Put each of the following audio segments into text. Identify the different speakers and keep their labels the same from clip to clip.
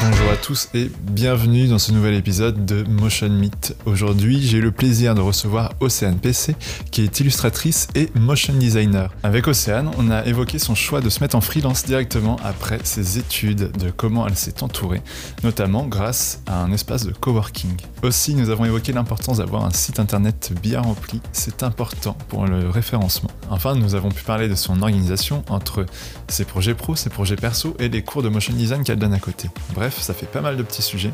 Speaker 1: Bonjour à tous et bienvenue dans ce nouvel épisode de Motion Meet. Aujourd'hui, j'ai le plaisir de recevoir Océane PC, qui est illustratrice et motion designer. Avec Océane, on a évoqué son choix de se mettre en freelance directement après ses études, de comment elle s'est entourée, notamment grâce à un espace de coworking. Aussi, nous avons évoqué l'importance d'avoir un site internet bien rempli, c'est important pour le référencement. Enfin, nous avons pu parler de son organisation entre ses projets pro, ses projets perso et les cours de motion design qu'elle donne à côté. Bref, ça fait pas mal de petits sujets.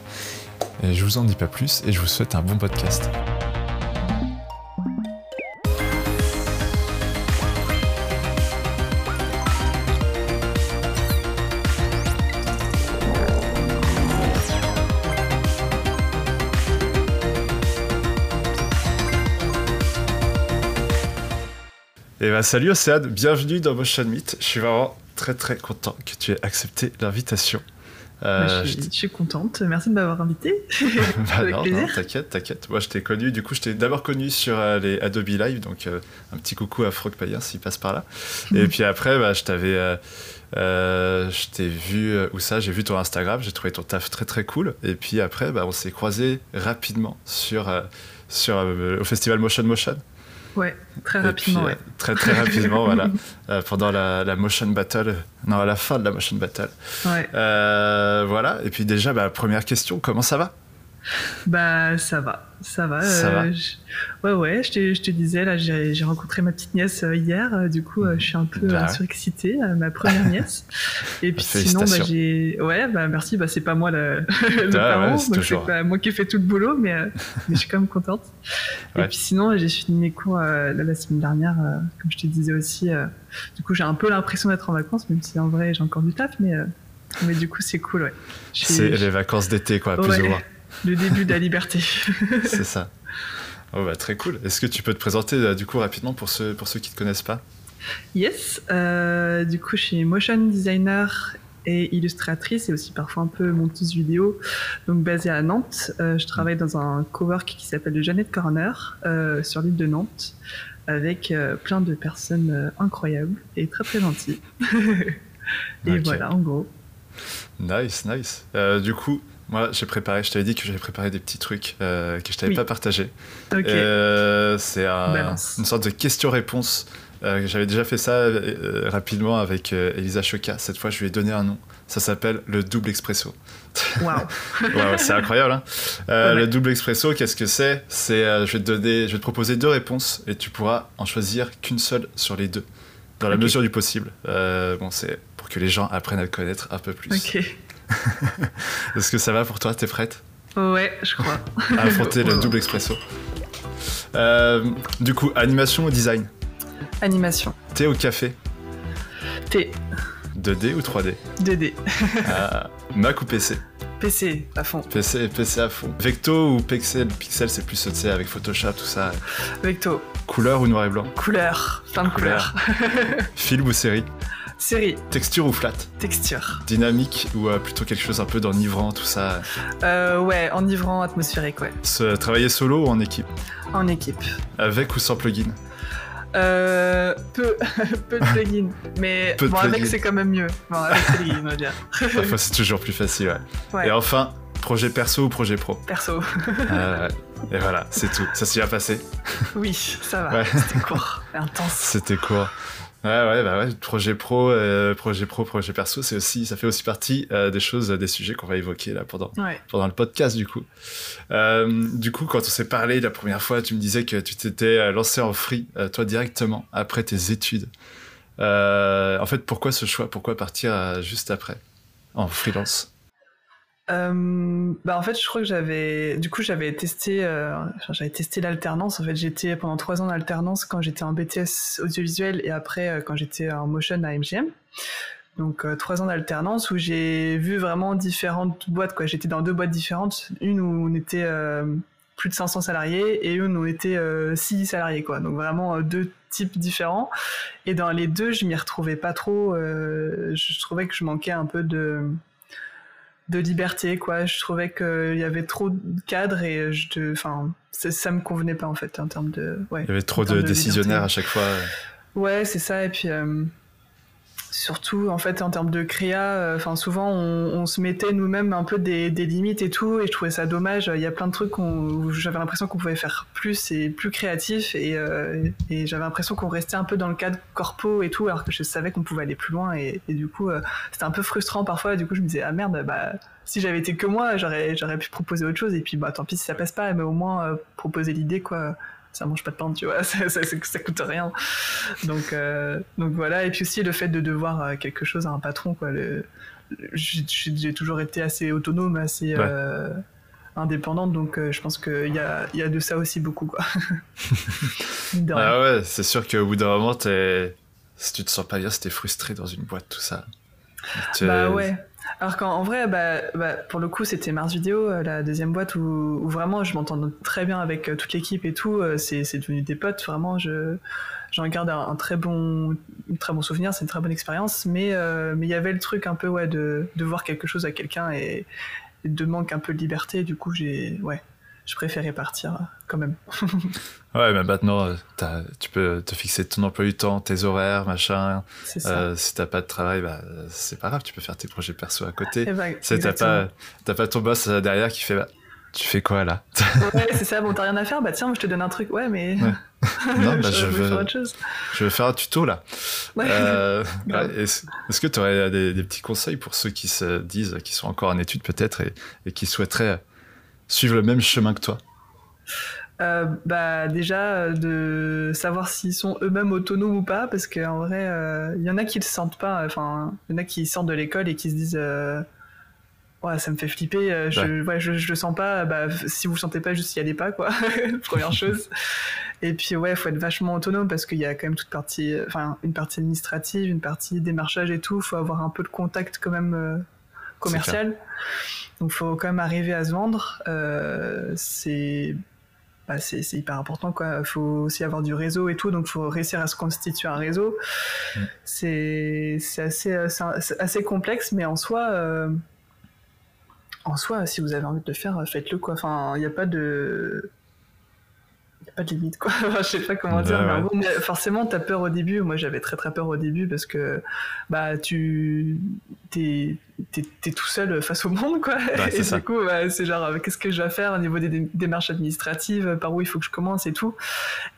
Speaker 1: Et je vous en dis pas plus et je vous souhaite un bon podcast. Et bah salut Océane, bienvenue dans Motion Meet. Je suis vraiment très très content que tu aies accepté l'invitation.
Speaker 2: Euh, je, suis, contente, merci de m'avoir invité.
Speaker 1: bah Avec non, t'inquiète, t'inquiète. Moi je t'ai connu, du coup je t'ai d'abord connu sur euh, les Adobe Live, donc euh, un petit coucou à Frog Payen s'il passe par là. Et puis après, bah, je t'avais. je t'ai vu, où ça, j'ai vu ton Instagram, j'ai trouvé ton taf très très cool. Et puis après, bah, on s'est croisés rapidement sur, sur, au festival Motion Motion.
Speaker 2: Ouais, très rapidement.
Speaker 1: ouais. Très très rapidement, voilà. pendant la, la, motion battle, non, à la fin de la motion battle.
Speaker 2: Ouais.
Speaker 1: Euh, voilà. Et puis déjà, bah, première question, comment ça va?
Speaker 2: Bah, ça va ça va.
Speaker 1: Ça va.
Speaker 2: Euh, ouais, ouais, je te, je te disais, là, j'ai rencontré ma petite nièce euh, hier, euh, du coup, je suis un peu
Speaker 1: Bah
Speaker 2: surexcitée, ma première nièce. Et puis sinon, bah, j'ai. Ouais, bah merci, bah, c'est pas moi le, le parent,
Speaker 1: ouais, c'est toujours-
Speaker 2: pas moi qui fais tout le boulot, mais, euh, mais je suis quand même contente.
Speaker 1: Ouais.
Speaker 2: Et puis sinon, j'ai fini mes cours euh, là, la semaine dernière, euh, comme je te disais aussi. euh, du coup, j'ai un peu l'impression d'être en vacances, même si en vrai, j'ai encore du taf, mais, euh, mais du coup, c'est cool, ouais. Je
Speaker 1: C'est les vacances d'été, quoi, plus
Speaker 2: Ouais.
Speaker 1: ou moins.
Speaker 2: Le début de la liberté.
Speaker 1: C'est ça. Oh, bah, très cool. Est-ce que tu peux te présenter, euh, du coup, rapidement pour ceux, pour ceux qui ne te connaissent pas?
Speaker 2: Yes, euh, du coup je suis motion designer et illustratrice et aussi parfois un peu monteuse vidéo, donc basée à Nantes. Euh, je travaille dans un cowork qui s'appelle le Jeannette Corner euh, sur l'île de Nantes avec plein de personnes incroyables et très très gentilles. et voilà en gros.
Speaker 1: Nice, nice. Du coup, moi, j'ai préparé, je t'avais dit que j'avais préparé des petits trucs euh, que je t'avais
Speaker 2: Oui.
Speaker 1: pas partagés.
Speaker 2: Ok,
Speaker 1: Euh, c'est un- une sorte de question-réponse. Euh, J'avais déjà fait ça euh, rapidement avec Elisa Choca. Cette fois, je lui ai donné un nom. Ça s'appelle le double expresso.
Speaker 2: waouh.
Speaker 1: Ouais, c'est incroyable. Hein
Speaker 2: Ouais.
Speaker 1: Le double expresso, qu'est-ce que c'est? C'est, je vais te donner, je vais te proposer deux réponses et tu pourras en choisir qu'une seule sur les deux, dans la mesure du possible. Bon, c'est pour que les gens apprennent à te connaître un peu plus.
Speaker 2: Ok,
Speaker 1: Est-ce que ça va pour toi? T'es prête?
Speaker 2: Ouais, je crois.
Speaker 1: à affronter le double expresso Euh, Du coup, animation ou design?
Speaker 2: Animation.
Speaker 1: Thé ou café?
Speaker 2: T,
Speaker 1: 2D ou 3D
Speaker 2: 2D,
Speaker 1: Ah, Mac ou PC
Speaker 2: PC à fond.
Speaker 1: PC, PC à fond. Vecto ou Pixel? Pixel, c'est plus, tu sais, avec Photoshop, tout ça.
Speaker 2: Vecto,
Speaker 1: Couleur ou noir et blanc?
Speaker 2: Couleur, plein de
Speaker 1: Couleur.
Speaker 2: couleurs.
Speaker 1: Film ou série?
Speaker 2: Série,
Speaker 1: Texture ou flat
Speaker 2: texture.
Speaker 1: Dynamique ou euh, plutôt quelque chose un peu d'enivrant, tout ça
Speaker 2: Euh, ouais, enivrant, atmosphérique, ouais.
Speaker 1: Se- Travailler solo ou en équipe
Speaker 2: En équipe.
Speaker 1: Avec ou sans plugin
Speaker 2: Euh, peu, peu de plugins, mais
Speaker 1: Peu
Speaker 2: bon, avec c'est quand même mieux. Bon, avec plugins, on va dire.
Speaker 1: Parfois, c'est toujours plus facile, ouais.
Speaker 2: Ouais,
Speaker 1: Et enfin, projet perso ou projet pro
Speaker 2: perso.
Speaker 1: Euh, Et voilà, c'est tout. Ça s'y a passé.
Speaker 2: Oui, ça va.
Speaker 1: Ouais.
Speaker 2: C'était court, intense.
Speaker 1: C'était court. Ouais, ouais, bah ouais, projet pro, euh, projet pro, projet perso, c'est aussi, ça fait aussi partie euh, des choses, des sujets qu'on va évoquer là pendant,
Speaker 2: Ouais.
Speaker 1: pendant le podcast du coup. Euh, du coup, quand on s'est parlé la première fois, tu me disais que tu t'étais lancé en free, toi directement après tes études. En fait, pourquoi ce choix? Pourquoi partir juste après en freelance?
Speaker 2: Euh, bah en fait, je crois que j'avais, du coup, j'avais testé, euh, j'avais testé l'alternance. En fait, j'étais pendant trois ans d'alternance quand j'étais en BTS audiovisuel et après euh, quand j'étais en motion à MGM. Donc trois ans d'alternance où j'ai vu vraiment différentes boîtes. Quoi, j'étais dans deux boîtes différentes, une où on était plus de 500 salariés et une où on était euh, 6 salariés. Quoi, donc vraiment deux types différents. Et dans les deux, je m'y retrouvais pas trop. je trouvais que je manquais un peu de de liberté quoi. Je trouvais qu'il y avait trop de cadres et je te enfin ça, me convenait pas en fait en termes de ouais
Speaker 1: Il y avait trop de
Speaker 2: de
Speaker 1: décisionnaires à chaque fois.
Speaker 2: ouais c'est ça. Et puis euh, surtout en fait en termes de créa euh, enfin souvent on, se mettait nous-mêmes un peu des, limites et tout et je trouvais ça dommage. Il y a plein de trucs où j'avais l'impression qu'on pouvait faire plus et plus créatif et, euh, j'avais l'impression qu'on restait un peu dans le cadre corpo et tout alors que je savais qu'on pouvait aller plus loin et, du coup euh, c'était un peu frustrant parfois du coup je me disais ah merde bah si j'avais été que moi j'aurais j'aurais pu proposer autre chose et puis bah tant pis si ça passe pas mais au moins proposer l'idée quoi ça mange pas de pain, tu vois, ça, ça, ça, coûte rien. Donc, euh, donc voilà, et puis aussi le fait de devoir euh, quelque chose à un patron, quoi. Le, j'ai toujours été assez autonome, assez euh, indépendante, donc je pense qu'il y a, y a de ça aussi beaucoup, quoi.
Speaker 1: ah ouais, c'est sûr qu'au bout d'un moment, es... si tu te sens pas bien, si t'es frustré dans une boîte, tout ça.
Speaker 2: Bah ouais. Alors qu'en vrai, bah, bah, pour le coup, c'était Mars Vidéo, euh, la deuxième boîte où, vraiment je m'entends très bien avec euh, toute l'équipe et tout. Euh, c'est, devenu des potes, vraiment. Je, j'en garde un, très bon, très bon souvenir. C'est une très bonne expérience. Mais mais il y avait le truc un peu ouais de, de voir quelque chose à quelqu'un et, et de manque un peu de liberté. Du coup, j'ai ouais, je préférais partir quand même.
Speaker 1: ouais, mais maintenant, euh, tu peux te fixer ton emploi du temps, tes horaires, machin. Euh, si t'as pas de travail, bah, c'est pas grave, tu peux faire tes projets perso à côté. Ben, t'as pas, pas ton boss euh, derrière qui fait. Bah, tu fais quoi là?
Speaker 2: Ouais, c'est ça. Bon, t'as rien à faire Bah tiens, je te donne un truc. Ouais, mais.
Speaker 1: non, bah, je, veux, faire autre chose. je veux faire un tuto là. Euh, est-ce que tu aurais des, des, petits conseils pour ceux qui se disent, qui sont encore en études peut-être et, et qui souhaiteraient suivent le même chemin que toi
Speaker 2: euh, bah déjà de savoir s'ils sont eux-mêmes autonomes ou pas parce qu'en vrai il euh, y en a qui le sentent pas enfin il y en a qui sortent de l'école et qui se disent euh, ouais ça me fait flipper je, ouais. je, je, le sens pas bah, si vous le sentez pas juste y allez pas quoi première chose et puis ouais faut être vachement autonome parce qu'il y a quand même toute partie enfin une partie administrative une partie démarchage et tout faut avoir un peu de contact quand même commercial donc il faut quand même arriver à se vendre. Euh, c'est bah, c'est hyper important quoi. Il faut aussi avoir du réseau et tout, donc il faut réussir à se constituer un réseau. C'est assez, assez complexe, mais en soi, euh, en soi, si vous avez envie de le faire, faites-le quoi. Enfin, il n'y a pas de pas de limite quoi. je sais pas comment dire. Mais forcément, t'as peur au début. Moi, j'avais très très peur au début parce que bah tu t'es es, tout seul face au monde quoi. et du coup, c'est genre euh, qu'est-ce que je vais faire au niveau des démarches administratives, par où il faut que je commence et tout.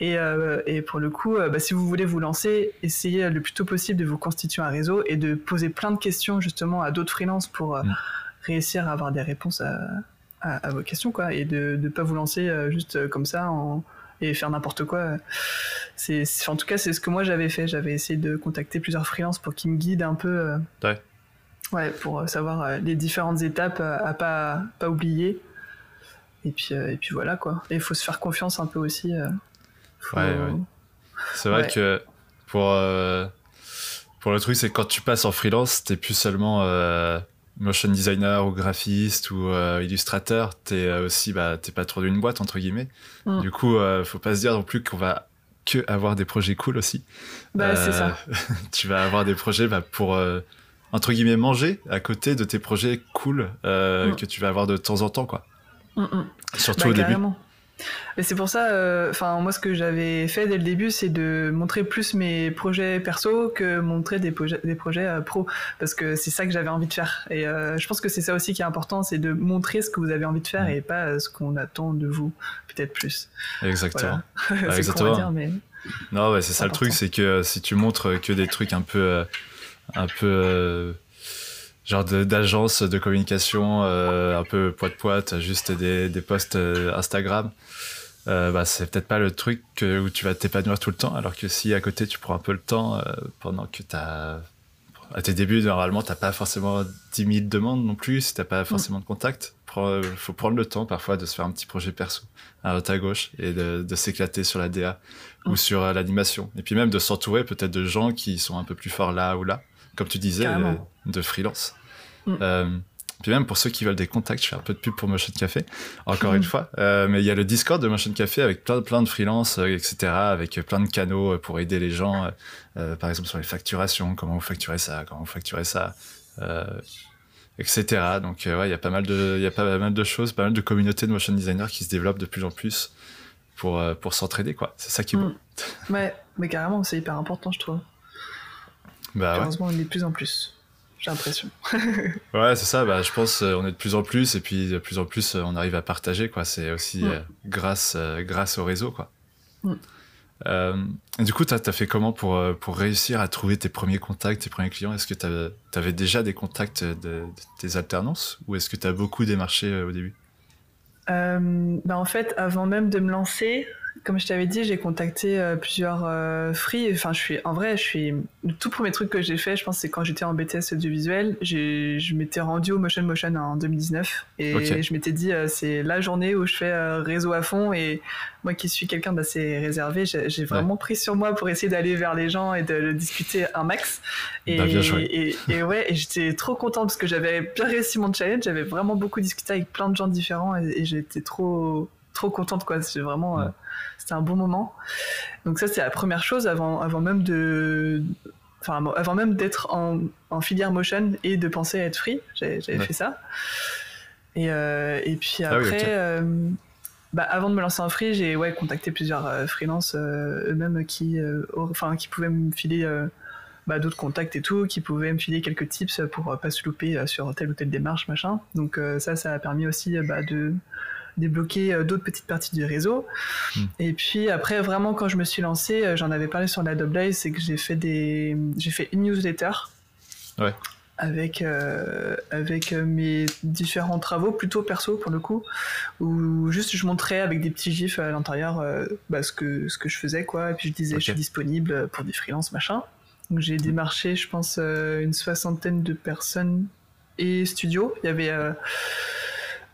Speaker 2: Et, euh, et pour le coup, euh, bah, si vous voulez vous lancer, essayez le plus tôt possible de vous constituer un réseau et de poser plein de questions justement à d'autres freelances pour mm. réussir à avoir des réponses à, à, vos questions quoi et de ne pas vous lancer juste comme ça en et faire n'importe quoi. C'est, en tout cas, c'est ce que moi j'avais fait. J'avais essayé de contacter plusieurs freelances pour qu'ils me guident un peu. Euh, ouais. Ouais, pour euh, savoir euh, les différentes étapes à pas, pas oublier. Et puis, et puis voilà quoi. Et il faut se faire confiance un peu aussi.
Speaker 1: Ouais, ouais. C'est vrai que pour, pour le truc, c'est que quand tu passes en freelance, t'es plus seulement motion designer ou graphiste ou euh, illustrateur, t'es euh, aussi bah, t'es trop d'une boîte entre guillemets. Mm. Du coup, euh, faut pas se dire non plus qu'on va que avoir des projets cool aussi.
Speaker 2: Bah, c'est ça.
Speaker 1: tu vas avoir des projets bah, pour entre guillemets manger à côté de tes projets cool mm. que tu vas avoir de temps en temps quoi. Mm, Surtout bah, au début.
Speaker 2: Mais c'est pour ça, euh, enfin moi ce que j'avais fait dès le début, c'est de montrer plus mes projets perso que montrer des, projets, des projets euh, pro, parce que c'est ça que j'avais envie de faire. Et euh, je pense que c'est ça aussi qui est important, c'est de montrer ce que vous avez envie de faire mm. et pas ce qu'on attend de vous, peut-être plus.
Speaker 1: Exactement. Exactement. Dire, mais non, ouais, c'est ça le truc, c'est que si tu montres que des trucs un peu, un peu genre d'agence de, communication euh, un peu poite poite juste des, des posts euh, Instagram. Euh, bah, c'est peut-être pas le truc où tu vas t'épanouir tout le temps alors que si à côté tu prends un peu le temps pendant que tu as à tes débuts normalement t'as pas forcément 10 000 demandes non plus si t'as pas forcément de contact. Il faut prendre le temps parfois de se faire un petit projet perso à droite à gauche et de, de s'éclater sur la DA ou sur l'animation. Et puis même de s'entourer peut-être de gens qui sont un peu plus forts là ou là comme tu disais, de freelance. Mm. Euh, puis même pour ceux qui veulent des contacts, je fais un peu de pub pour Motion Café, encore une fois. Euh, mais il y a le Discord de Motion Café avec plein, plein de freelance, euh, etc., avec plein de canaux pour aider les gens, par exemple sur les facturations, comment vous facturez ça, comment vous facturez ça, etc. Donc ouais, il y a pas mal de, il y a pas mal de choses, pas mal de communautés de motion designers qui se développent de plus en plus pour pour s'entraider quoi. C'est ça qui est bon.
Speaker 2: Mm. Ouais, mais carrément, c'est hyper important, je trouve. Bah, Heureusement, on est de plus en plus. J'ai l'impression.
Speaker 1: ouais, c'est ça. Bah, je pense on est de plus en plus et puis de plus en plus on arrive à partager. quoi. C'est aussi grâce, grâce au réseau. quoi. Euh, du coup, tu as, fait comment pour, euh, pour réussir à trouver tes premiers contacts, tes premiers clients? Est-ce que tu avais déjà des contacts de, tes alternances? Ou est-ce que tu as beaucoup démarché euh, au début?
Speaker 2: Bah En fait, avant même de me lancer, comme je t'avais dit, j'ai contacté euh, plusieurs euh, free. Enfin, je suis, en vrai, je suis. Le tout premier truc que j'ai fait, je pense, c'est quand j'étais en BTS audiovisuel. Je m'étais rendu au Motion Motion en 2019 et je m'étais dit, euh, c'est la journée où je fais réseau à fond. Et moi, qui suis quelqu'un d'assez réservé, j'ai vraiment pris sur moi pour essayer d'aller vers les gens et de, discuter un max. Et,
Speaker 1: bah,
Speaker 2: et, et, ouais, et j'étais trop contente parce que j'avais bien réussi mon challenge. J'avais vraiment beaucoup discuté avec plein de gens différents et, j'étais trop trop contente quoi c'est vraiment c'était un bon moment. Donc ça, c'est la première chose avant, avant même de, enfin, avant même d'être en, en, filière motion et de penser à être free, j'avais fait ça. Et, euh, et puis ah après, euh, bah, avant de me lancer en free, j'ai ouais, contacté plusieurs euh, freelances eux-mêmes qui, enfin, qui pouvaient me filer bah, d'autres contacts et tout, qui pouvaient me filer quelques tips pour pas se louper sur telle ou telle démarche, machin. Donc ça, ça a permis aussi bah, de débloquer euh, d'autres petites parties du réseau. Hmm. Et puis après, vraiment, quand je me suis lancé, euh, j'en avais parlé sur la Double c'est que j'ai fait des, j'ai fait une newsletter.
Speaker 1: Ouais.
Speaker 2: Avec, euh, avec mes différents travaux, plutôt perso pour le coup, où juste je montrais avec des petits gifs à l'intérieur bah, ce, que, ce que je faisais, quoi. Et puis je disais, je suis disponible pour des freelances, machin. Donc j'ai démarché, je pense, une soixantaine de personnes et studios. Il y avait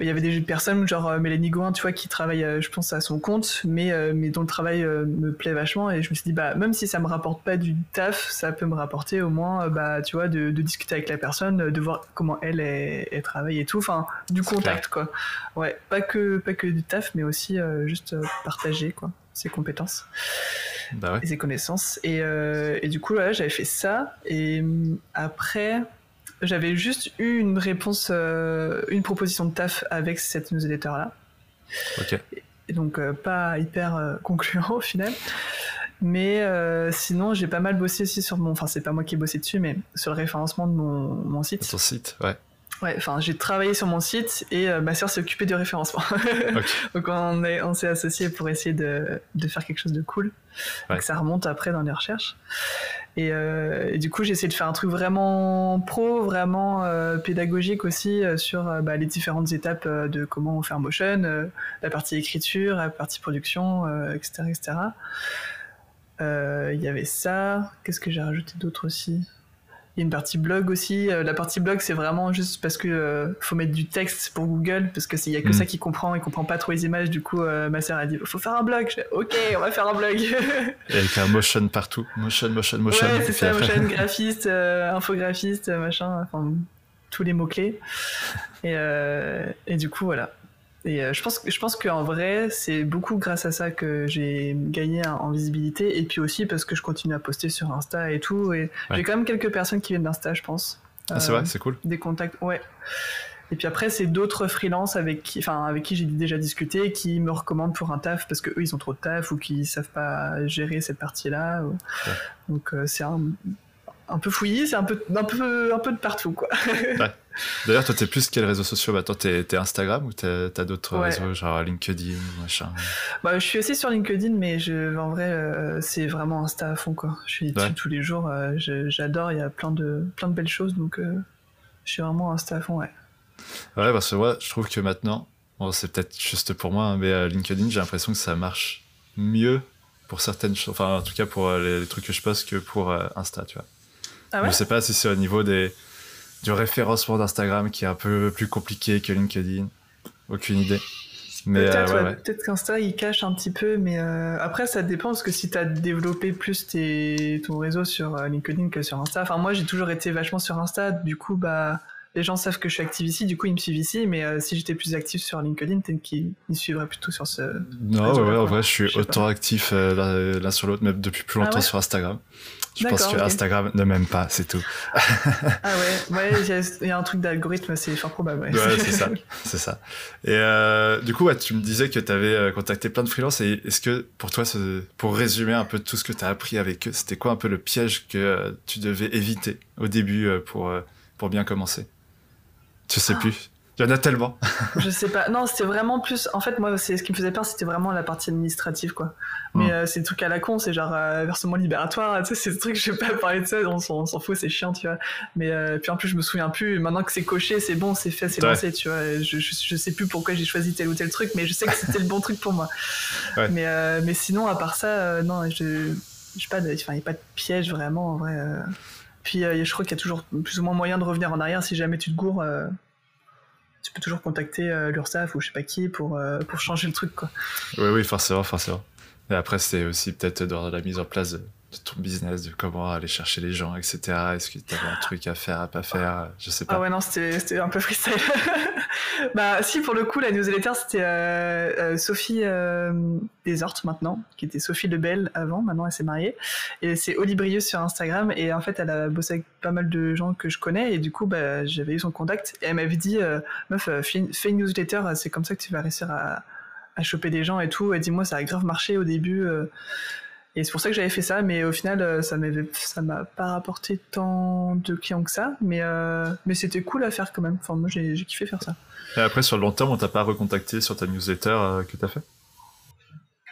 Speaker 2: il y avait des personnes genre euh, Mélanie Gouin, tu vois, qui travaille, euh, je pense, à son compte, mais, euh, mais dont le travail me plaît vachement. Et je me suis dit, bah, même si ça me rapporte pas du taf, ça peut me rapporter au moins, bah, tu vois, de, discuter avec la personne, de voir comment elle, elle, travaille et tout. Enfin, du contact, quoi. Ouais, pas que, pas que du taf, mais aussi juste partager, quoi, ses compétences.
Speaker 1: Bah
Speaker 2: et ses connaissances. Et, et du coup, là, j'avais fait ça. Et hum, après, j'avais juste eu une réponse, euh, une proposition de taf avec cette newsletter-là.
Speaker 1: Ok.
Speaker 2: Et donc, euh, pas hyper euh, concluant au final. Mais sinon, j'ai pas mal bossé aussi sur mon. Enfin, c'est pas moi qui ai bossé dessus, mais sur le référencement de mon, mon site.
Speaker 1: Ton site, ouais.
Speaker 2: Ouais, enfin, j'ai travaillé sur mon site et ma sœur s'est occupée du référencement. donc, on s'est on associés pour essayer de, de, faire quelque chose de cool. Donc, ça remonte après dans les recherches. Euh, et, du coup, j'ai essayé de faire un truc vraiment pro, vraiment euh, pédagogique aussi euh, sur bah, les différentes étapes de comment on fait un motion, la partie écriture, la partie production, etc., etc. Il y avait ça. Qu'est-ce que j'ai rajouté d'autre aussi? Il y a une partie blog aussi. Euh, la partie blog, c'est vraiment juste parce que euh, faut mettre du texte pour Google, parce que s'il y a que mm. ça qui comprend, il comprend pas trop les images. Du coup, euh, ma sœur a dit, faut faire un blog. Je fais, ok, on va faire un blog.
Speaker 1: Et avec un motion partout, motion, motion, motion.
Speaker 2: Ouais, c'est ça, motion, graphiste, infographiste, machin, enfin tous les mots clés. Et, et du coup, voilà. Et euh, je pense, je pense qu'en vrai, c'est beaucoup grâce à ça que j'ai gagné en visibilité. Et puis aussi parce que je continue à poster sur Insta et tout. Et j'ai quand même quelques personnes qui viennent d'Insta, je pense.
Speaker 1: Ah, c'est vrai, c'est cool.
Speaker 2: Des contacts, ouais. Et puis après, c'est d'autres freelances avec qui, enfin, avec qui j'ai déjà discuté, qui me recommandent pour un taf parce que eux, ils ont trop de taf ou qui savent pas gérer cette partie-là. Donc, euh, c'est un, un, peu fouillé, c'est un peu, un peu, un peu de partout, quoi.
Speaker 1: Ouais. D'ailleurs, toi, t'es plus quels réseaux sociaux Bah, toi, t'es Instagram ou t'as d'autres réseaux, genre LinkedIn, machin?
Speaker 2: Bah, je suis aussi sur LinkedIn, mais je, en vrai, euh, c'est vraiment Insta à fond, quoi. Je suis dessus tous les jours. Euh, j'adore. Il y a plein de, plein de belles choses, donc euh, je suis vraiment Insta à fond, ouais.
Speaker 1: Ouais, parce que moi, je trouve que maintenant, bon, c'est peut-être juste pour moi, hein, mais LinkedIn, j'ai l'impression que ça marche mieux pour certaines choses, enfin, en tout cas pour les, trucs que je poste que pour Insta, tu vois.
Speaker 2: Ah ouais?
Speaker 1: je sais pas si c'est au niveau des du référencement d'Instagram qui est un peu plus compliqué que LinkedIn. Aucune idée.
Speaker 2: Mais peut-être euh, peut qu'Insta il cache un petit peu, mais euh, après ça dépend parce que si tu as développé plus tes, ton réseau sur euh, LinkedIn que sur Insta. Enfin moi j'ai toujours été vachement sur Insta, du coup bah les gens savent que je suis active ici, du coup ils me suivent ici, mais euh, si j'étais plus active sur LinkedIn, peut-être qu'ils me suivraient plutôt sur ce.
Speaker 1: Non, ouais, en vrai, je suis autant actif l'un sur l'autre, même depuis plus longtemps ah sur Instagram. Je pense que Instagram ne m'aime pas, c'est tout.
Speaker 2: ah ouais, ouais, il y, a un truc d'algorithme, c'est fort probable.
Speaker 1: Ouais, ouais c'est ça, c'est ça. Et euh, du coup, tu me disais que tu avais contacté plein de freelances. Et est-ce que pour toi, pour résumer un peu tout ce que tu as appris avec eux, c'était quoi un peu le piège que tu devais éviter au début pour, pour bien commencer? Je sais plus? Il y en a tellement.
Speaker 2: je sais pas. Non, c'était vraiment plus. En fait, moi, c'est ce qui me faisait peur, c'était vraiment la partie administrative, quoi. Mais hmm. euh, c'est des trucs à la con, c'est genre euh, versement libératoire. Tu sais, c'est des trucs, je vais pas parler de ça, on s'en fout, c'est chiant, tu vois. Mais euh, puis en plus, je me souviens plus. Maintenant que c'est coché, c'est bon, c'est fait, c'est lancé, tu vois. Je, je, sais plus pourquoi j'ai choisi tel ou tel truc, mais je sais que c'était le bon truc pour moi. Mais, mais sinon, à part ça, non, je, je sais pas, il n'y a pas de piège vraiment, en vrai. Puis euh, je crois qu'il y a toujours plus ou moins moyen de revenir en arrière si jamais tu te gourres. Euh, tu peux toujours contacter euh, l'URSSAF ou je sais pas qui pour, pour changer le truc. Quoi.
Speaker 1: Oui, oui, forcément, forcément. Et après, c'est aussi peut-être dans la mise en place de ton business, de comment aller chercher les gens, etc. Est-ce que tu avais un truc à faire, à pas faire Je sais pas.
Speaker 2: Ah ouais, non, c'était un peu freestyle. bah, si, pour le coup, la newsletter, c'était euh, euh, Sophie euh, Desortes maintenant, qui était Sophie Lebel avant, maintenant elle s'est mariée. Et c'est Oli sur Instagram. Et en fait, elle a bossé avec pas mal de gens que je connais. Et du coup, bah, j'avais eu son contact. Et elle m'avait dit Meuf, fais une, fais une newsletter, c'est comme ça que tu vas réussir à, à choper des gens et tout. Et dis-moi, ça a grave marché au début. Et c'est pour ça que j'avais fait ça, mais au final, euh, ça m'avait, ça m'a pas rapporté tant de clients que ça, mais, euh, mais c'était cool à faire quand même. Enfin, moi, j'ai, kiffé faire ça.
Speaker 1: Et après, sur le long terme, on t'a pas recontacté sur ta newsletter euh, que t'as fait?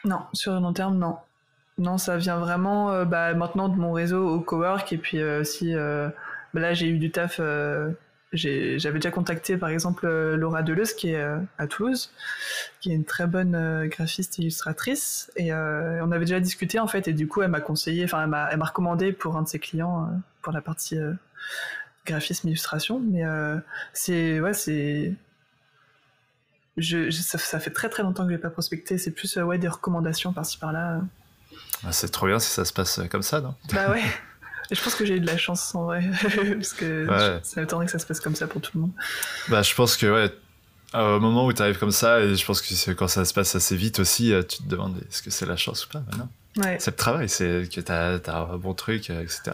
Speaker 2: Non, sur le long terme, non. Non, ça vient vraiment bah, maintenant de mon réseau au cowork, et puis aussi, bah, là, j'ai eu du taf j'avais déjà contacté par exemple euh, Laura Deleuze qui est euh, à Toulouse, qui est une très bonne euh, graphiste et illustratrice, et on avait déjà discuté en fait, et du coup elle m'a conseillé, enfin elle m'a recommandé pour un de ses clients pour la partie graphisme illustration, mais c'est ouais c'est je, ça, ça, fait très très longtemps que je n'ai pas prospecté, c'est plus ouais des recommandations par-ci par-là.
Speaker 1: Ah, c'est trop bien si ça se passe comme ça, non?
Speaker 2: Bah ouais. je pense que j'ai eu de la chance en vrai, parce que ça m'étonnerait que ça se passe comme ça pour tout le monde.
Speaker 1: Bah, je pense que ouais, au moment où tu arrives comme ça, et je pense que quand ça se passe assez vite aussi, euh, tu te demandes est-ce que c'est la chance ou pas bah,
Speaker 2: ouais.
Speaker 1: C'est le travail, c'est que tu as, un bon truc, euh, etc.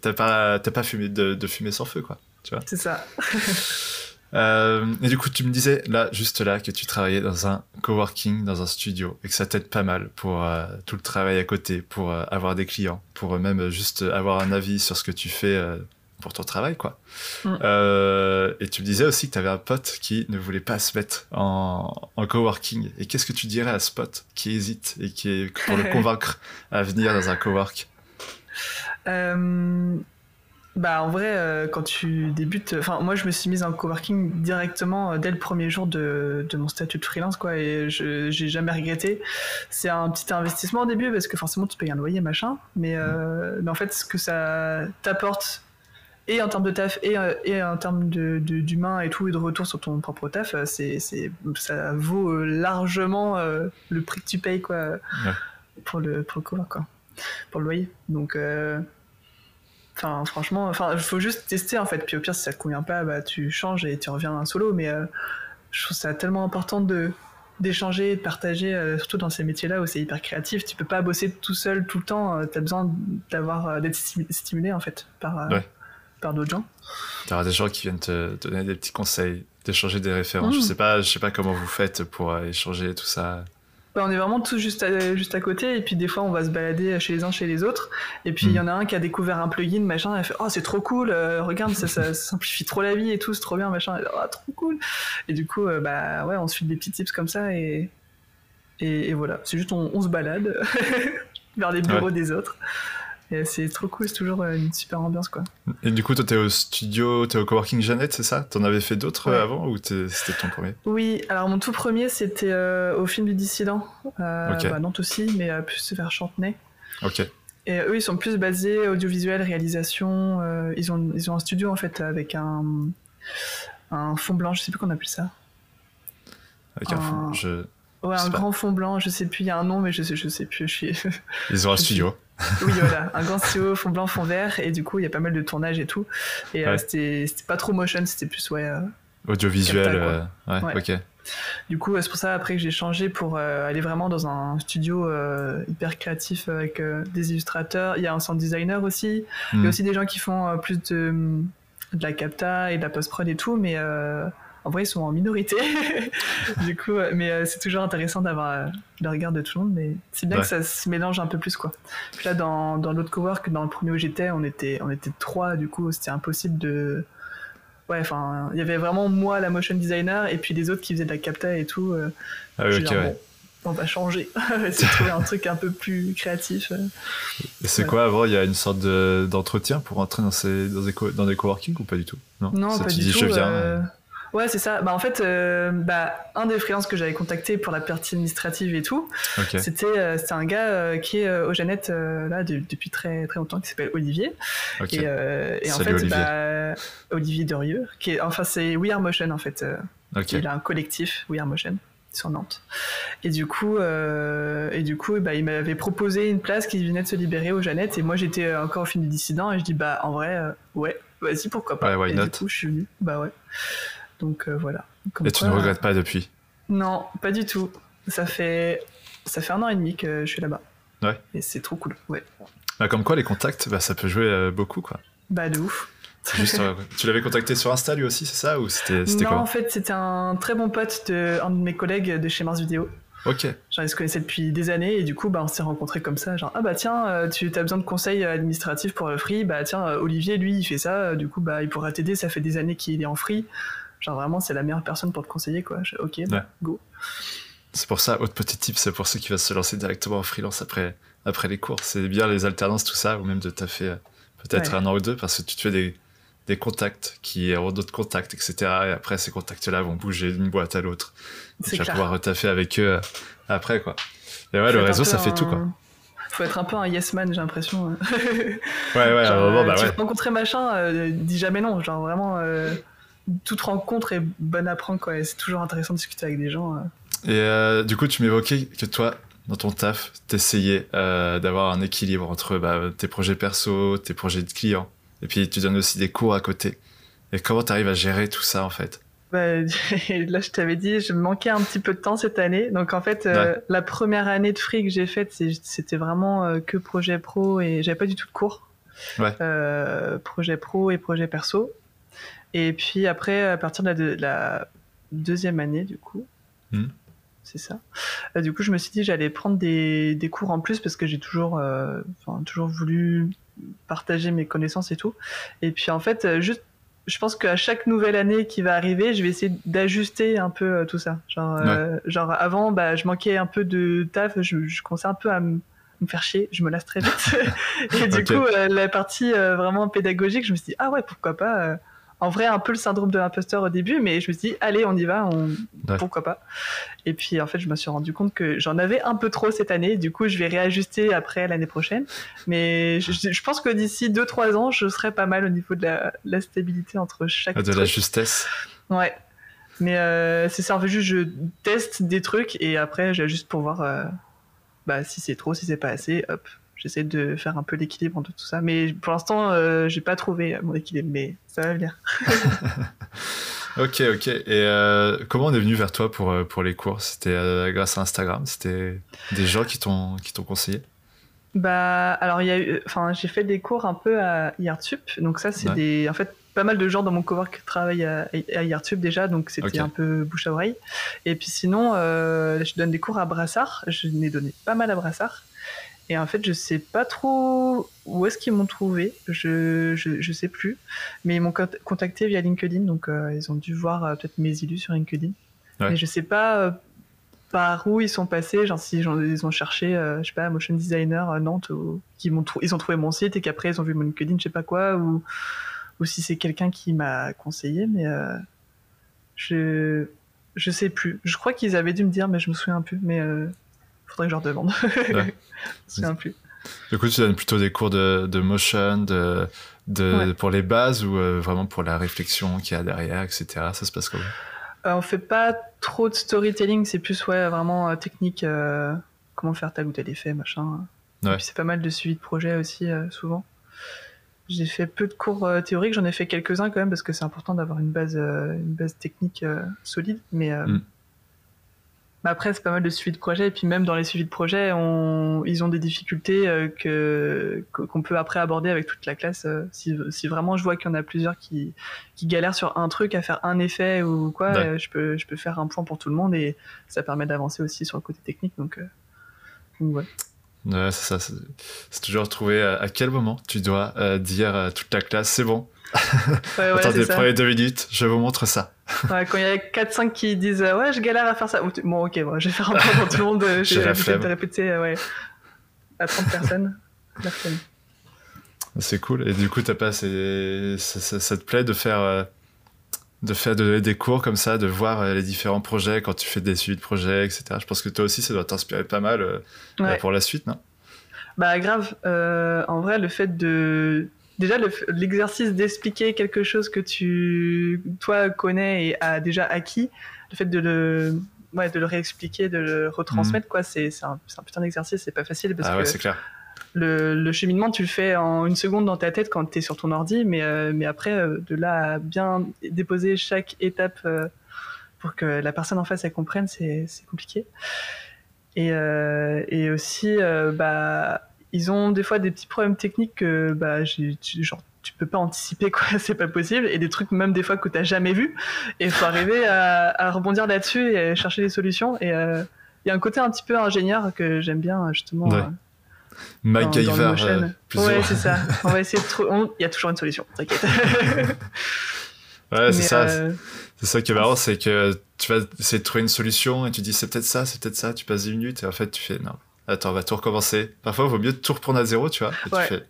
Speaker 1: T'as pas, pas fumé de, de fumée sans feu, quoi.
Speaker 2: C'est ça.
Speaker 1: Euh, et du coup, tu me disais là, juste là, que tu travaillais dans un coworking, dans un studio, et que ça t'aide pas mal pour euh, tout le travail à côté, pour euh, avoir des clients, pour même juste avoir un avis sur ce que tu fais pour ton travail, quoi. Mm. et tu me disais aussi que tu avais un pote qui ne voulait pas se mettre en, en coworking. Et qu'est-ce que tu dirais à ce pote qui hésite et qui est pour le convaincre à venir dans un cowork?
Speaker 2: Bah en vrai, euh, quand tu débutes, enfin moi je me suis mise en coworking directement euh, dès le premier jour de, de, mon statut de freelance quoi, et je j'ai jamais regretté. C'est un petit investissement au début parce que forcément tu payes un loyer machin, mais, euh, mais en fait ce que ça t'apporte et en termes de taf et, et en termes de, d'humain et tout et de retour sur ton propre taf, c'est, c'est ça vaut largement le prix que tu payes quoi pour le pour le cowork quoi, pour le loyer. Donc Enfin, franchement, enfin, il faut juste tester en fait. Puis au pire, si ça te convient pas, bah, tu changes et tu reviens en solo. Mais euh, je trouve ça tellement important de d'échanger, de partager, euh, surtout dans ces métiers-là où c'est hyper créatif. Tu peux pas bosser tout seul tout le temps. Euh, tu as besoin d'avoir d'être stimulé en fait par par d'autres gens.
Speaker 1: Tu auras des gens qui viennent te donner des petits conseils, d'échanger des références. Je mmh. sais pas, je sais pas comment vous faites pour échanger tout ça.
Speaker 2: On est vraiment tous juste à, juste à côté, et puis des fois on va se balader chez les uns, chez les autres, et puis il y en a un qui a découvert un plugin, machin, et il fait Oh, c'est trop cool, euh, regarde, ça, simplifie trop la vie et tout, c'est trop bien, machin, et, oh, trop cool. Et du coup, euh, bah ouais, on se file des petits tips comme ça, et, et, voilà, c'est juste on, se balade vers les bureaux des autres c'est trop cool, c'est toujours euh, une super ambiance quoi.
Speaker 1: Et du coup, toi, t'es au studio, t'es au coworking Jeannette, c'est ça? T'en avais fait d'autres euh, avant ou c'était ton premier?
Speaker 2: Oui, alors mon tout premier c'était euh, au film du dissident, euh, bah, Nantes aussi, mais plus vers Chantenay.
Speaker 1: Ok.
Speaker 2: Et eux, ils sont plus basés audiovisuel, réalisation. ils, ont, ils ont un studio en fait avec un, un fond blanc, je sais plus qu'on appelle ça.
Speaker 1: Avec un, fond, je...
Speaker 2: Ouais, un grand fond blanc, je sais plus, il y a un nom, mais je sais, je sais plus. Je suis...
Speaker 1: Ils ont un studio.
Speaker 2: oui, voilà, un grand studio, fond blanc, fond vert, et du coup, il y a pas mal de tournages et tout. Et c'était pas trop motion, c'était plus, ouais.
Speaker 1: Audiovisuel, ouais, ok.
Speaker 2: Du coup, c'est pour ça après que j'ai changé pour aller vraiment dans un studio hyper créatif avec des illustrateurs. Il y a un sound designer aussi. Il y a hmm. aussi des gens qui font plus de, de la capta et de la post-prod et tout, mais en vrai, ils sont en minorité. du coup, mais euh, c'est toujours intéressant d'avoir euh, le regard de tout le monde. Mais c'est bien que ça se mélange un peu plus, quoi. Puis là, dans, dans l'autre cowork, dans le premier où j'étais, on était, on était trois. Du coup, c'était impossible de. Ouais, enfin, il y avait vraiment moi, la motion designer, et puis les autres qui faisaient de la capta et tout. Euh,
Speaker 1: ah oui, ok, ouais.
Speaker 2: on va changer, c'est trouver un truc un peu plus créatif.
Speaker 1: C'est quoi avant Il y a une sorte d'entretien pour entrer dans, ces, dans, des, dans des coworking ou pas du tout?
Speaker 2: Non, non pas du tout. Je viens, Ouais, c'est ça. Bah, en fait, euh, bah, un des freelances que j'avais contacté pour la partie administrative et tout, c'était euh, un gars euh, qui est au Jeannette là depuis très très longtemps, qui s'appelle Olivier. Et, et, en fait, Olivier. Bah, Olivier Derieux, qui est, enfin c'est We Are Motion en fait. Il a un collectif We Are Motion sur Nantes. Et du coup, et du coup, bah, il m'avait proposé une place qui venait de se libérer au Jeannette. Et moi, j'étais encore au film du dissident et je dis bah en vrai, ouais, vas-y pourquoi pas.
Speaker 1: et du
Speaker 2: coup, je suis venu. Bah ouais. Donc euh, voilà.
Speaker 1: et tu ne regrettes pas depuis
Speaker 2: Non, pas du tout. Ça fait, ça fait un an et demi que je suis là-bas.
Speaker 1: Ouais.
Speaker 2: Et c'est trop cool. Ouais.
Speaker 1: Bah, comme quoi, les contacts, bah, ça peut jouer euh, beaucoup, quoi.
Speaker 2: Bah, de ouf.
Speaker 1: Juste, euh, tu l'avais contacté sur Insta lui aussi, c'est ça ou c'était
Speaker 2: Non, en fait, c'était un très bon pote de un de mes collègues de chez Mars Vidéo.
Speaker 1: Ok.
Speaker 2: Genre, ils se connaissaient depuis des années et du coup, bah, on s'est rencontrés comme ça. Genre, ah bah tiens, tu as besoin de conseils administratifs pour le free? Bah tiens, Olivier, lui, il fait ça. Du coup, bah, il pourra t'aider. Ça fait des années qu'il est en free. Genre vraiment, c'est la meilleure personne pour te conseiller, quoi. ok, bah, go.
Speaker 1: C'est pour ça, autre petit tip, c'est pour ceux qui veulent se lancer directement en freelance après, après les cours. C'est bien les alternances, tout ça, ou même de taffer euh, peut-être un an ou deux, parce que tu te fais des, des contacts qui auront d'autres contacts, etc. Et après, ces contacts-là vont bouger d'une boîte à l'autre. Tu vas pouvoir retaffer avec eux euh, après, quoi. Et ouais, le réseau, ça fait tout, quoi.
Speaker 2: Faut être un peu un yes man, j'ai l'impression.
Speaker 1: ouais, ouais, genre, bah,
Speaker 2: tu
Speaker 1: ouais.
Speaker 2: rencontrer machin, euh, dis jamais non. Genre vraiment, toute rencontre est bonne à prendre, quoi. c'est toujours intéressant de discuter avec des gens. Euh.
Speaker 1: Et euh, du coup, tu m'évoquais que toi, dans ton taf, t'essayais euh, d'avoir un équilibre entre bah, tes projets perso, tes projets de clients, et puis tu donnes aussi des cours à côté. Et comment tu arrives à gérer tout ça, en fait?
Speaker 2: Bah, là, je t'avais dit, je manquais un petit peu de temps cette année. Donc, en fait, la première année de free que j'ai faite, c'était vraiment que projet pro et j'avais pas du tout de cours.
Speaker 1: Ouais.
Speaker 2: projet pro et projet perso. Et puis après, à partir de la, deuxième année, du coup,
Speaker 1: hmm.
Speaker 2: c'est ça. Euh, du coup, je me suis dit j'allais prendre des, des, cours en plus parce que j'ai toujours, euh, toujours voulu partager mes connaissances et tout. Et puis en fait, euh, juste, je pense qu'à chaque nouvelle année qui va arriver, je vais essayer d'ajuster un peu tout ça. Genre, genre avant, bah, je manquais un peu de taf, je, je commençais un peu à me faire chier, je me lasse très vite. et du coup, la partie vraiment pédagogique, je me suis dit, ah ouais, pourquoi pas en vrai un peu le syndrome de l'imposteur au début, mais je me suis dit, allez, on y va, on... pourquoi pas. Et puis en fait, je me suis rendu compte que j'en avais un peu trop cette année, du coup, je vais réajuster après l'année prochaine. Mais je, pense que d'ici 2-3 ans, je serai pas mal au niveau de la, stabilité entre chaque.
Speaker 1: De la justesse.
Speaker 2: Ouais. Mais euh, c'est ça, en fait, juste je teste des trucs et après, j'ajuste pour voir euh, bah, si c'est trop, si c'est pas assez, hop, j'essaie de faire un peu l'équilibre entre tout ça. Mais pour l'instant, euh, j'ai pas trouvé mon équilibre, mais ça va venir.
Speaker 1: ok, ok. Et euh, comment on est venu vers toi pour, euh, pour les cours? C'était euh, grâce à Instagram? C'était des gens qui t'ont conseillé?
Speaker 2: Bah, alors il y a eu, enfin, j'ai fait des cours un peu à Yartup. Donc ça, c'est des, en fait, pas mal de gens dans mon cowork travaillent à, à déjà, donc c'était un peu bouche à oreille. Et puis sinon, je donne des cours à Brassard. Je n'ai donné pas mal à Brassard. Et en fait, je sais pas trop où est-ce qu'ils m'ont trouvé. Je, je, je, sais plus. Mais ils m'ont contacté via LinkedIn, donc euh, ils ont dû voir euh, peut-être mes élus sur LinkedIn. Mais je sais pas euh, par où ils sont passés. Genre si ils ont cherché, je sais pas, motion designer à Nantes, ou qui m'ont ils ont trouvé mon site et qu'après ils ont vu mon LinkedIn, je sais pas quoi, ou ou si c'est quelqu'un qui m'a conseillé, mais je je sais plus. Je crois qu'ils avaient dû me dire, mais je me souviens plus. Mais faudrait que je leur demande. Je me plus.
Speaker 1: Du coup, tu donnes plutôt des cours de, de motion, de, de pour les bases ou euh, vraiment pour la réflexion qu'il y a derrière, etc. Ça se passe comment?
Speaker 2: On fait pas trop de storytelling, c'est plus ouais, vraiment technique, comment faire tel ou tel effet, machin. Ouais. c'est pas mal de suivi de projet aussi, souvent. J'ai fait peu de cours euh, théoriques, j'en ai fait quelques-uns quand même parce que c'est important d'avoir une base, euh, une base technique euh, solide. Mais, mm. Mais après, c'est pas mal de suivi de projet. Et puis même dans les suivis de projet, on... ils ont des difficultés que qu'on peut après aborder avec toute la classe. Si, si, vraiment je vois qu'il y en a plusieurs qui, qui galèrent sur un truc à faire un effet ou quoi, je, peux, je peux faire un point pour tout le monde et ça permet d'avancer aussi sur le côté technique. Donc, donc ouais.
Speaker 1: Ouais, c'est ça. C'est toujours trouver à quel moment tu dois euh, dire à toute la classe c'est bon. Ouais, ouais, Attendez, prenez deux minutes, je vous montre ça.
Speaker 2: Ouais, quand il y a 4-5 qui disent euh, Ouais, je galère à faire ça. Bon, ok, bon, je vais faire un peu pour tout le monde. J'ai l'habitude de répéter euh, ouais, à 30 personnes.
Speaker 1: C'est cool. Et du coup, t'as pas, ça, ça, te plaît de faire de faire de donner des cours comme ça, de voir euh, les différents projets quand tu fais des suivis de projets, etc. Je pense que toi aussi, ça doit t'inspirer pas mal euh, euh, pour la suite, non?
Speaker 2: Bah grave. en vrai, le fait de déjà l'exercice d'expliquer quelque chose que tu toi connais et as déjà acquis, le fait de le ouais, de le réexpliquer, de le retransmettre, mmh. quoi, c'est un, un, putain d'exercice, c'est pas facile parce
Speaker 1: ah ouais, c'est clair
Speaker 2: le, cheminement, tu le fais en une seconde dans ta tête quand tu es sur ton ordi, mais, euh, mais après, euh, de là à bien déposer chaque étape euh, pour que la personne en face elle comprenne, c'est compliqué. Et, et aussi, bah, ils ont des fois des petits problèmes techniques que bah, genre, tu peux pas anticiper quoi, c'est pas possible, et des trucs même des fois que tu jamais vu, et il faut arriver à, rebondir là-dessus et chercher des solutions. Et il y a un côté un petit peu ingénieur que j'aime bien justement.
Speaker 1: MacGyver.
Speaker 2: Euh, ouais, c'est ça. On va essayer de Il y a toujours une solution, t'inquiète.
Speaker 1: ouais, c'est ça. Euh, c'est ça qui est marrant, c'est que tu vas essayer de trouver une solution et tu dis c'est peut-être ça, c'est peut-être ça, tu passes 10 minutes et en fait tu fais non, attends, on va tout recommencer. Parfois, il vaut mieux tout reprendre à zéro, tu vois. Et tu fais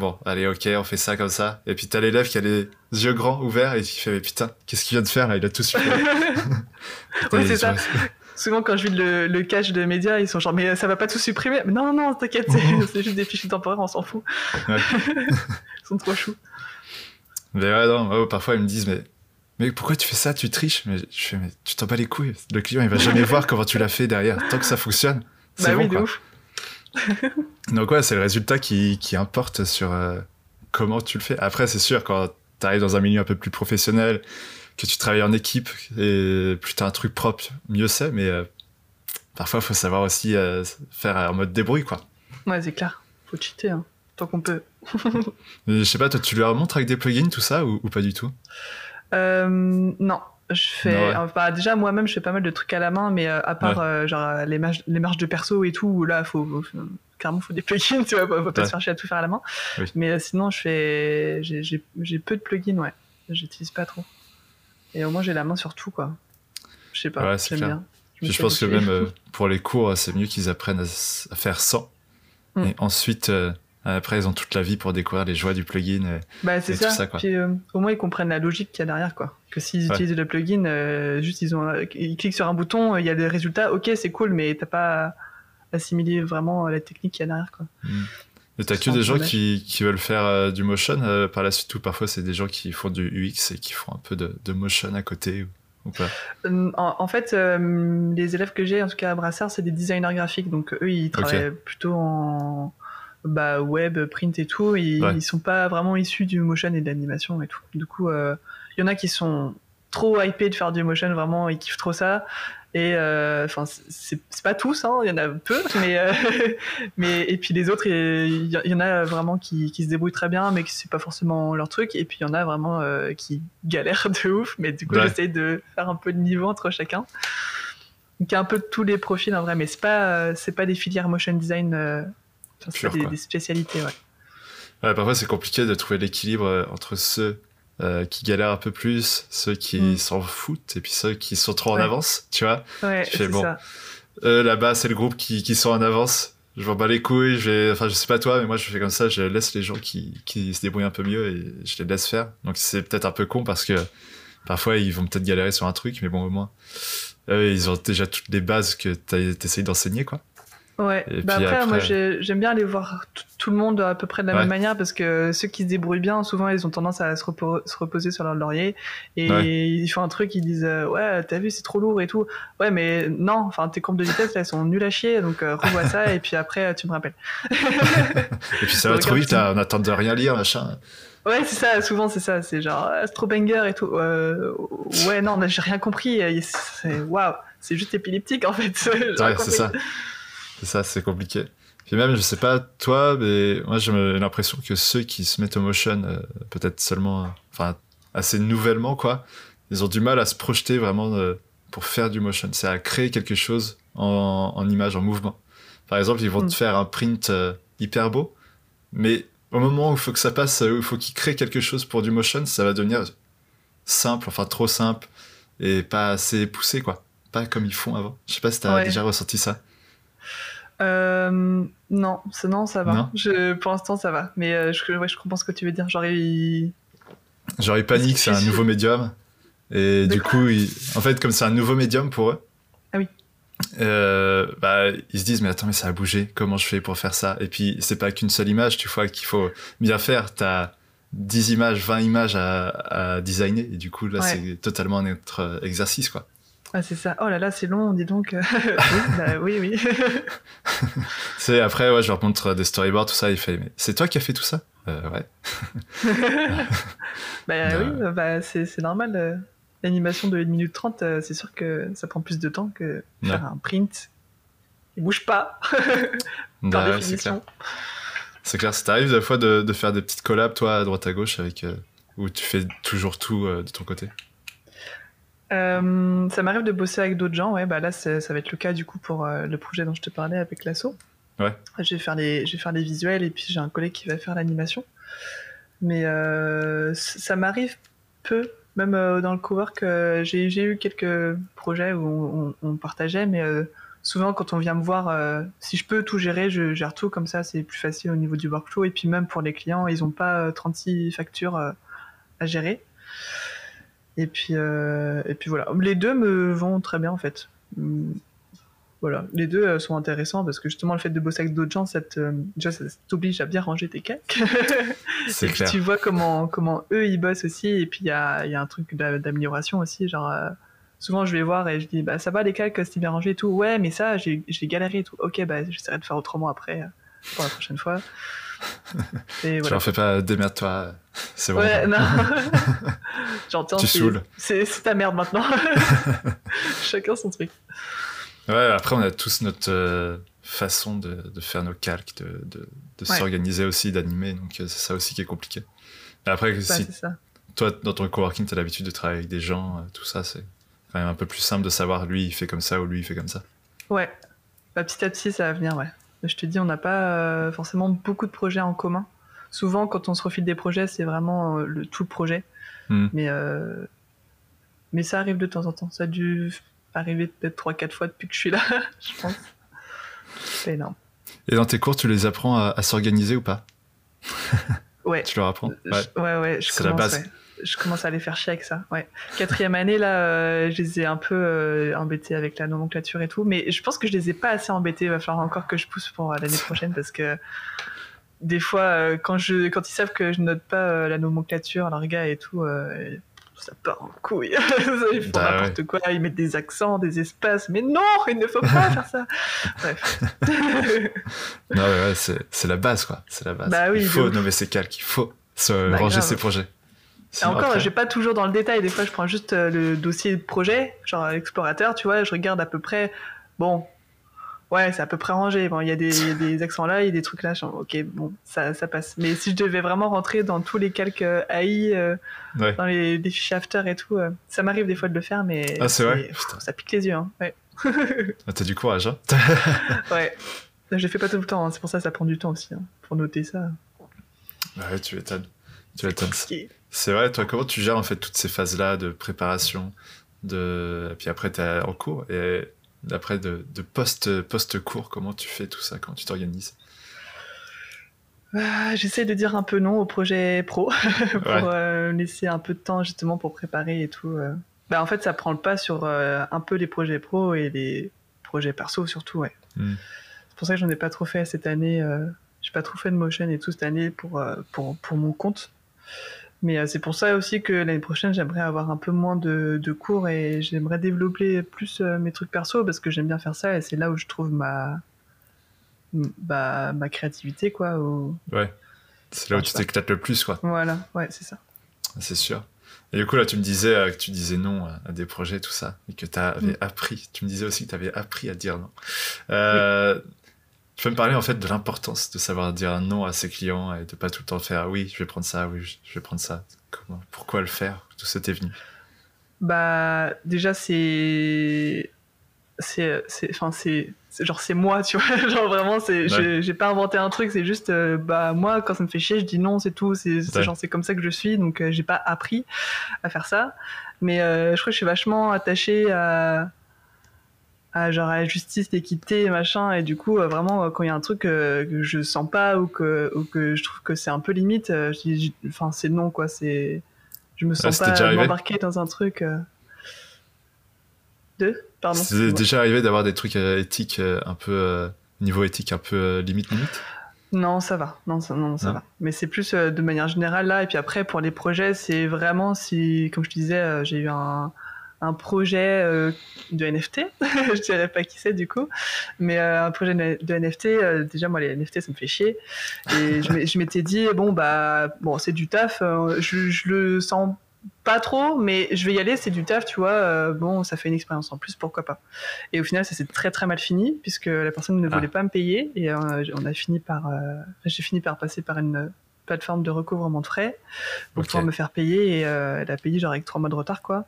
Speaker 1: bon, allez, ok, on fait ça comme ça. Et puis t'as l'élève qui a les yeux grands ouverts et qui fait mais putain, qu'est-ce qu'il vient de faire là? Il a tout su.
Speaker 2: ouais, c'est ça souvent quand je vis le, le cache de médias, ils sont genre mais ça va pas tout supprimer? non non, t'inquiète, c'est juste des fichiers temporaires, on s'en fout. ils sont trop choux.
Speaker 1: Mais ouais non, parfois ils me disent mais mais pourquoi tu fais ça, tu triches? Mais je fais mais tu t'en bats les couilles. Le client il va jamais voir comment tu l'as fait derrière. Tant que ça fonctionne, c'est bah bon oui, quoi. Ouf. Donc ouais, c'est le résultat qui, qui importe sur euh, comment tu le fais. Après c'est sûr quand tu arrives dans un milieu un peu plus professionnel que tu travailles en équipe et plus t'as un truc propre, mieux c'est, mais euh, parfois il faut savoir aussi euh, faire en mode débrouille, quoi.
Speaker 2: Ouais, c'est clair. Faut cheater, hein, tant qu'on peut.
Speaker 1: je sais pas, toi, tu leur montres avec des plugins, tout ça, ou, pas du tout?
Speaker 2: Euh, Non. Je fais, bah, déjà moi-même, je fais pas mal de trucs à la main, mais à part genre les marges, les marges de perso et tout, où là, faut, faut clairement, faut des plugins, tu vois, faut, pas se chercher à tout faire à la main. Mais sinon, je fais, j'ai peu de plugins, ouais. J'utilise pas trop. Et au moins, j'ai la main sur tout, quoi. Je sais pas, j'aime bien.
Speaker 1: Je, pense que même euh, pour les cours, c'est mieux qu'ils apprennent à, faire sans. Mm. Et ensuite, euh, après, ils ont toute la vie pour découvrir les joies du plugin. Et,
Speaker 2: bah, c'est ça. Puis, euh, au moins, ils comprennent la logique qu'il y a derrière, quoi. Que s'ils utilisent le plugin, juste ils, ont, ils cliquent sur un bouton, il y a des résultats, ok, c'est cool, mais t'as pas assimilé vraiment la technique qu'il y a derrière, quoi. Mm.
Speaker 1: Et t'as que des gens qui, qui, veulent faire euh, du motion euh, par la suite ou parfois c'est des gens qui font du UX et qui font un peu de, de motion à côté ou, pas
Speaker 2: euh, en, fait, les élèves que j'ai, en tout cas à Brassard, c'est des designers graphiques. Donc eux, ils travaillent plutôt en bah, web, print et tout. Ils, ils sont pas vraiment issus du motion et de l'animation et tout. Du coup, il y en a qui sont trop hypés de faire du motion, vraiment, ils kiffent trop ça. Et euh, enfin, c'est pas tous, hein, il y en a peu, mais euh, mais et puis les autres, il y, en a vraiment qui, qui se débrouillent très bien, mais qui c'est pas forcément leur truc. Et puis il y en a vraiment euh, qui galèrent de ouf. Mais du coup, j'essaie de faire un peu de niveau entre chacun. Donc il y a un peu de tous les profils en vrai, mais c'est pas c'est pas des filières motion design, c'est des, des, spécialités, ouais.
Speaker 1: ouais parfois c'est compliqué de trouver l'équilibre entre ceux euh, qui galèrent un peu plus, ceux qui mm. s'en foutent, et puis ceux qui sont trop en avance, tu vois.
Speaker 2: Ouais, tu fais bon.
Speaker 1: Euh, là-bas, c'est le groupe qui, qui sont en avance. Je m'en bats les couilles, je enfin, je sais pas toi, mais moi, je fais comme ça, je laisse les gens qui, qui se débrouillent un peu mieux et je les laisse faire. Donc, c'est peut-être un peu con parce que parfois, ils vont peut-être galérer sur un truc, mais bon, au moins, ils ont déjà toutes les bases que tu essayé d'enseigner, quoi.
Speaker 2: Ouais, bah après, moi j'aime bien aller voir tout le monde à peu près de la même manière parce que ceux qui se débrouillent bien, souvent ils ont tendance à se, reposer sur leur laurier et ils font un truc, ils disent euh, Ouais, t'as vu, c'est trop lourd et tout. Ouais, mais non, enfin tes courbes de vitesse là, elles sont nulles à chier donc euh, revois ça et puis après tu me rappelles.
Speaker 1: et puis ça va trop vite, on attend de rien lire, machin.
Speaker 2: Ouais, c'est ça, souvent c'est ça, c'est genre Astro Banger et tout. Euh, ouais, non, j'ai rien compris. Waouh, c'est juste épileptique en fait.
Speaker 1: ouais, c'est ça. C'est ça, c'est compliqué. Puis même, je sais pas toi, mais moi j'ai l'impression que ceux qui se mettent au motion, euh, peut-être seulement, enfin assez nouvellement quoi, ils ont du mal à se projeter vraiment euh, pour faire du motion. C'est à créer quelque chose en, en, image, en mouvement. Par exemple, ils vont te mm. faire un print euh, hyper beau, mais au moment où il faut que ça passe, où il faut qu'ils créent quelque chose pour du motion, ça va devenir simple, enfin trop simple et pas assez poussé quoi. Pas comme ils font avant. Je sais pas si t'as as déjà ressenti ça.
Speaker 2: Euh, non, non, ça va. je, pour l'instant, ça va. Mais euh, je, je comprends ce que tu veux dire. Genre, il,
Speaker 1: Genre, ils paniquent, c'est un nouveau médium. Et du coup, en fait, comme c'est un nouveau médium pour eux,
Speaker 2: ah oui.
Speaker 1: Euh, bah, ils se disent, mais attends, mais ça a bougé, comment je fais pour faire ça? Et puis, c'est pas qu'une seule image, tu vois, qu'il faut bien faire. T'as 10 images, 20 images à, à designer, et du coup, là, c'est totalement un autre exercice, quoi.
Speaker 2: Ah, c'est ça. Oh là là, c'est long, dis donc. Bah oui, oui,
Speaker 1: c'est après, ouais, je leur montre des storyboards, tout ça. Il fait, mais c'est toi qui as fait tout ça? Euh, Ouais.
Speaker 2: bah oui, bah, c'est normal. Euh, l'animation de 1 minute 30, euh, c'est sûr que ça prend plus de temps que faire un print. Il bouge pas. Par bah définition.
Speaker 1: C'est clair. Ça t'arrive des fois de, de, faire des petites collabs, toi, à droite à gauche, avec où tu fais toujours tout de ton côté
Speaker 2: euh, ça m'arrive de bosser avec d'autres gens, ouais, bah là ça va être le cas du coup pour euh, le projet dont je te parlais avec l'assaut.
Speaker 1: Ouais.
Speaker 2: Je vais faire les, je vais faire les visuels et puis j'ai un collègue qui va faire l'animation. Mais euh, ça m'arrive peu, même dans le cowork, j'ai eu quelques projets où on, partageait, mais souvent quand on vient me voir, si je peux tout gérer, je gère tout comme ça, c'est plus facile au niveau du workflow. Et puis même pour les clients, ils n'ont pas 36 factures à gérer. Et puis, euh, et puis voilà. Les deux me vont très bien en fait. Hum, voilà, les deux euh, sont intéressants parce que justement le fait de bosser avec d'autres gens, ça t'oblige à bien ranger tes calques. C'est clair. Tu vois comment, comment eux ils bossent aussi et puis il y a, y a, un truc d'amélioration aussi. Genre, euh, souvent je vais voir et je dis bah ça va les calques, c'est bien rangé et tout. Ouais, mais ça j'ai galéré et tout. Ok, bah j'essaierai de faire autrement après pour la prochaine fois.
Speaker 1: Et voilà. Tu leur fais pas démerde-toi, c'est bon.
Speaker 2: Ouais, non. J'entends. Tu saoules. C'est ta merde maintenant. Chacun son truc.
Speaker 1: Ouais, après, on a tous notre euh, façon de, de, faire nos calques, de, de, s'organiser aussi, d'animer. Donc, euh, c'est ça aussi qui est compliqué. Et après, si toi, dans ton coworking, tu as l'habitude de travailler avec des gens, euh, tout ça, c'est quand même un peu plus simple de savoir lui, il fait comme ça ou lui, il fait comme ça.
Speaker 2: Ouais. Bah, petit à petit, ça va venir, ouais. Je te dis, on n'a pas euh, forcément beaucoup de projets en commun. Souvent, quand on se refile des projets, c'est vraiment euh, le, tout le projet. Hmm. Mais, euh, mais ça arrive de temps en temps. Ça a dû arriver peut-être 3-4 fois depuis que je suis là, je pense. C'est énorme.
Speaker 1: Et dans tes cours, tu les apprends à, s'organiser ou pas?
Speaker 2: Ouais.
Speaker 1: tu leur apprends?
Speaker 2: Ouais, ouais, ouais C'est la base je commence à les faire chier avec ça. Ouais. Quatrième année, là, euh, je les ai un peu euh, embêtés avec la nomenclature et tout. Mais je pense que je les ai pas assez embêtés. Il va falloir encore que je pousse pour euh, l'année prochaine parce que des fois, quand, je, quand ils savent que je note pas la nomenclature, gars et tout, ça part en couille. ils font bah n'importe quoi, ils mettent des accents, des espaces. Mais non, il ne faut pas faire ça. Bref.
Speaker 1: non, ouais, c'est la base, quoi. C'est la base. Bah il faut nommer ses calques, il faut se bah, ranger ses projets.
Speaker 2: Et encore, je vais pas toujours dans le détail. Des fois, je prends juste euh, le dossier de projet, genre l'explorateur, tu vois, je regarde à peu près. Bon, ouais, c'est à peu près rangé. Bon, il y a des, des accents là, il y a des trucs là. ok, bon, ça, ça, passe. Mais si je devais vraiment rentrer dans tous les calques euh, AI, euh, dans les, fichiers after et tout, ça m'arrive des fois de le faire, mais
Speaker 1: ah, c'est vrai
Speaker 2: ça pique les yeux. Hein. Ouais.
Speaker 1: ah, T'as du courage, hein
Speaker 2: Ouais. Je le fais pas tout le temps, hein. c'est pour ça que ça prend du temps aussi, hein, pour noter ça.
Speaker 1: Ouais, tu étonnes. Tu étonnes. C'est vrai, toi, comment tu gères en fait toutes ces phases-là de préparation, de... et puis après tu es en cours, et après de, de post-cours, comment tu fais tout ça, comment tu t'organises?
Speaker 2: Bah, J'essaie de dire un peu non au projet pro, pour euh, laisser un peu de temps justement pour préparer et tout. Euh. Bah, en fait, ça prend le pas sur euh, un peu les projets pro et les projets perso surtout, ouais. Hmm. C'est pour ça que j'en ai pas trop fait cette année. Euh, j'ai pas trop fait de motion et tout cette année pour, euh, pour, pour mon compte. Mais euh, c'est pour ça aussi que l'année prochaine, j'aimerais avoir un peu moins de, de cours et j'aimerais développer plus mes trucs perso parce que j'aime bien faire ça et c'est là où je trouve ma, bah, ma créativité, quoi.
Speaker 1: Ouais. C'est là où tu t'éclates le plus, quoi.
Speaker 2: Voilà, ouais, c'est ça.
Speaker 1: C'est sûr. Et du coup, là, tu me disais que tu disais non à des projets, tout ça, et que tu avais mm. appris. Tu me disais aussi que tu avais appris à dire non. Euh, tu peux me parler en fait de l'importance de savoir dire non à ses clients et de pas tout le temps faire oui, je vais prendre ça, oui, je vais prendre ça. Comment, pourquoi le faire? Tout ça t'est venu?
Speaker 2: Bah, déjà, c'est. C'est. Enfin, c'est. Genre, c'est moi, tu vois. genre, vraiment, c'est. J'ai pas inventé un truc, c'est juste. Euh, bah, moi, quand ça me fait chier, je dis non, c'est tout. C'est genre, c'est comme ça que je suis, donc euh, j'ai pas appris à faire ça. Mais euh, je crois que je suis vachement attachée à à genre à la justice, l'équité, machin. Et du coup, euh, vraiment, euh, quand il y a un truc euh, que je sens pas ou que, ou que je trouve que c'est un peu limite, enfin, c'est non, quoi. C'est, je me sens pas m'embarquer dans un truc. De Pardon.
Speaker 1: C'est déjà arrivé d'avoir des trucs éthiques un peu niveau éthique un peu limite limite?
Speaker 2: Non, ça va. Non, ça, non, ça va. Mais c'est plus de manière générale là. Et puis après, pour les projets, c'est vraiment si, comme je te disais, j'ai eu un, un projet euh, de NFT. je dirais pas qui c'est du coup, mais euh, un projet de NFT. Euh, déjà, moi, les NFT, ça me fait chier. Et je m'étais dit, bon, bah, bon, c'est du taf. Je, je, le sens pas trop, mais je vais y aller, c'est du taf, tu vois. bon, ça fait une expérience en plus, pourquoi pas. Et au final, ça s'est très très mal fini, puisque la personne ne voulait ah. pas me payer. Et on a fini par. J'ai fini par passer par une plateforme de recouvrement de frais pour pouvoir me faire payer. Et elle a payé genre avec trois mois de retard, quoi.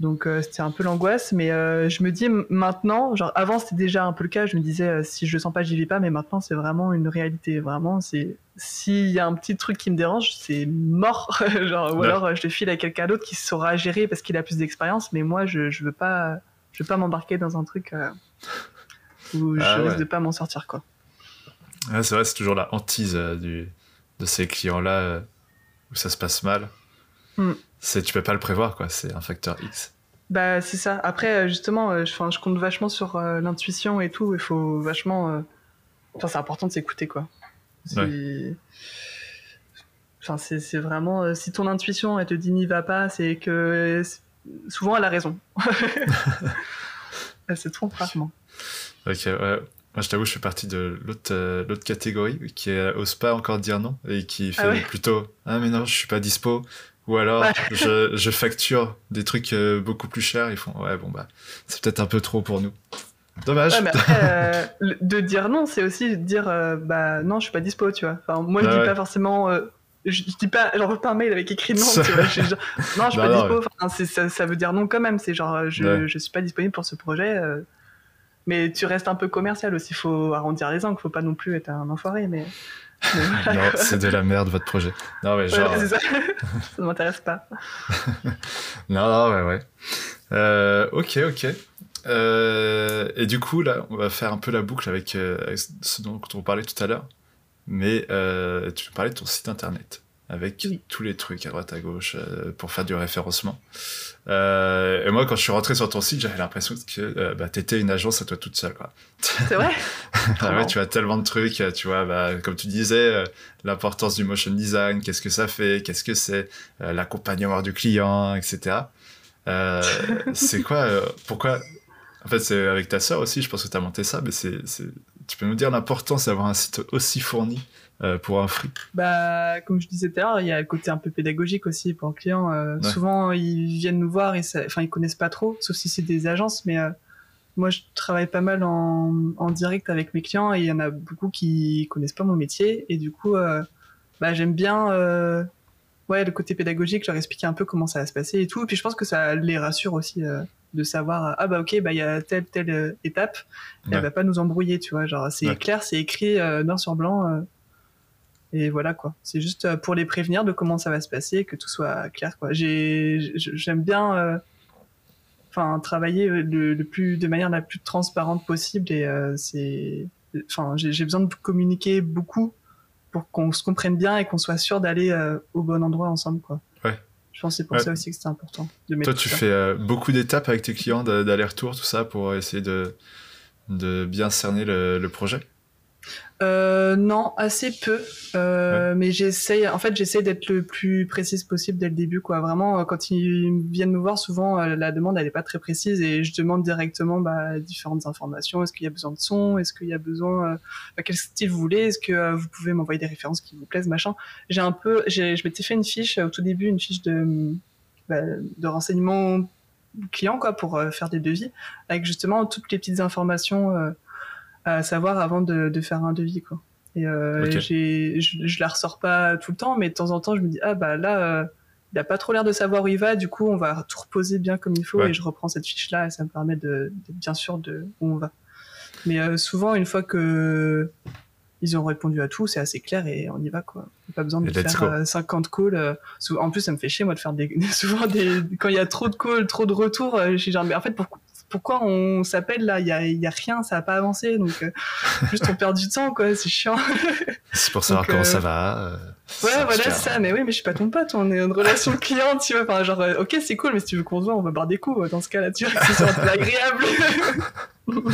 Speaker 2: Donc euh, c'était un peu l'angoisse, mais euh, je me dis maintenant, genre avant c'était déjà un peu le cas, je me disais euh, si je le sens pas, j'y vais pas, mais maintenant c'est vraiment une réalité, vraiment c'est s'il y a un petit truc qui me dérange, c'est mort, genre ou alors je le file à quelqu'un d'autre qui saura gérer parce qu'il a plus d'expérience, mais moi je je veux pas je veux pas m'embarquer dans un truc où je ah risque de pas m'en sortir quoi.
Speaker 1: c'est vrai, c'est toujours la hantise du, de ces clients là où ça se passe mal. Hmm c'est tu peux pas le prévoir quoi. C'est un facteur X.
Speaker 2: Bah c'est ça. Après euh, justement euh, je, je compte vachement sur euh, l'intuition et tout. Il faut vachement enfin c'est important de s'écouter quoi. Enfin c'est vraiment si ton intuition elle te dit n'y va pas c'est que souvent elle a raison. Elle se trompe rarement.
Speaker 1: Ok ouais. Moi, je t'avoue, je fais partie de l'autre l'autre catégorie qui n'ose pas encore dire non et qui ah fait plutôt Ah, mais non, je suis pas dispo. Ou alors, je, je, facture des trucs euh, beaucoup plus chers. Ils font, ouais, bon, bah, c'est peut-être un peu trop pour nous. Dommage.
Speaker 2: Euh, de dire non, c'est aussi de dire, euh, bah, non, je suis pas dispo, tu vois. Enfin, moi, je dis pas forcément, je, dis pas, j'envoie pas un mail avec écrit non, tu vois. Je, non, je suis pas dispo. Enfin, ça, ça, veut dire non quand même. C'est genre, je, je suis pas disponible pour ce projet. Mais tu restes un peu commercial aussi. Il faut arrondir les angles. Faut pas non plus être un enfoiré, mais
Speaker 1: non, c'est de la merde votre projet. Non, mais genre.
Speaker 2: ça. ne m'intéresse pas.
Speaker 1: non, non, ouais, ouais. Euh, ok, ok. Euh, et du coup, là, on va faire un peu la boucle avec, euh, avec ce dont on parlait tout à l'heure. Mais tu parlais de ton site internet avec tous les trucs à droite à gauche euh, pour faire du référencement. Euh, et moi, quand je suis rentré sur ton site, j'avais l'impression que euh, bah, t'étais une agence à toi toute seule.
Speaker 2: C'est vrai
Speaker 1: ah ouais, Tu as tellement de trucs, tu vois, bah, comme tu disais, euh, l'importance du motion design, qu'est-ce que ça fait, qu'est-ce que c'est, euh, l'accompagnement du client, etc. c'est quoi, pourquoi En fait, c'est avec ta sœur aussi, je pense que tu as monté ça, mais c'est, tu peux nous dire l'importance d'avoir un site aussi fourni euh, pour un free
Speaker 2: Bah, comme je disais tout à l'heure, il y a le côté un peu pédagogique aussi pour le client. Euh, souvent, ils viennent nous voir et enfin, ils connaissent pas trop, sauf si c'est des agences, mais euh, moi, je travaille pas mal en, en, direct avec mes clients et il y en a beaucoup qui connaissent pas mon métier et du coup, bah, j'aime bien ouais, le côté pédagogique, leur expliquer un peu comment ça va se passer et tout. Et puis je pense que ça les rassure aussi de savoir ah bah ok bah il y a telle telle étape, ouais. elle va pas nous embrouiller, tu vois. Genre c'est clair, c'est écrit noir sur blanc. Et voilà quoi. C'est juste euh, pour les prévenir de comment ça va se passer, que tout soit clair quoi. j'aime bien, euh, enfin travailler le, plus de manière la plus transparente possible et euh, c'est, enfin j'ai besoin de communiquer beaucoup pour qu'on se comprenne bien et qu'on soit sûr d'aller au bon endroit ensemble quoi.
Speaker 1: Ouais.
Speaker 2: Je pense que c'est pour ça aussi que c'est important.
Speaker 1: De Toi, tu fais beaucoup d'étapes avec tes clients d'aller-retour, tout ça, pour essayer de de bien cerner le, projet?
Speaker 2: Euh, non, assez peu. Euh, Mais j'essaye, en fait, j'essaye d'être le plus précise possible dès le début, quoi. Vraiment, quand ils viennent me voir, souvent euh, la demande elle est pas très précise et je demande directement bah, différentes informations. Est-ce qu'il y a besoin de son? Est-ce qu'il y a besoin euh, bah, Quel style vous voulez? Est-ce que euh, vous pouvez m'envoyer des références qui vous plaisent, machin? J'ai un peu, je m'étais fait une fiche au tout début, une fiche de bah, de renseignements client quoi pour euh, faire des devis avec justement toutes les petites informations euh, à savoir avant de, de, faire un devis quoi et euh, j'ai je, je, la ressors pas tout le temps mais de temps en temps je me dis ah bah là il a pas trop l'air de savoir où il va du coup on va tout reposer bien comme il faut et je reprends cette fiche là et ça me permet de, bien sûr de où on va mais souvent une fois que ils ont répondu à tout, c'est assez clair et on y va quoi. Pas besoin de faire 50 euh, calls. Euh, en plus, ça me fait chier moi de faire des souvent des quand il y a trop de calls, trop de retours. Euh, j'ai genre mais en fait pourquoi pourquoi on s'appelle là? Il y a, y a rien, ça a pas avancé, donc juste on perd du temps quoi, c'est chiant.
Speaker 1: c'est pour savoir comment ça va.
Speaker 2: ouais, voilà c'est ça. Mais oui, mais je suis pas ton pote, on est en relation client, tu vois. Enfin genre, ok c'est cool, mais si tu veux qu'on se voit, on va boire des coups. Dans ce cas-là, tu vois, que c'est agréable.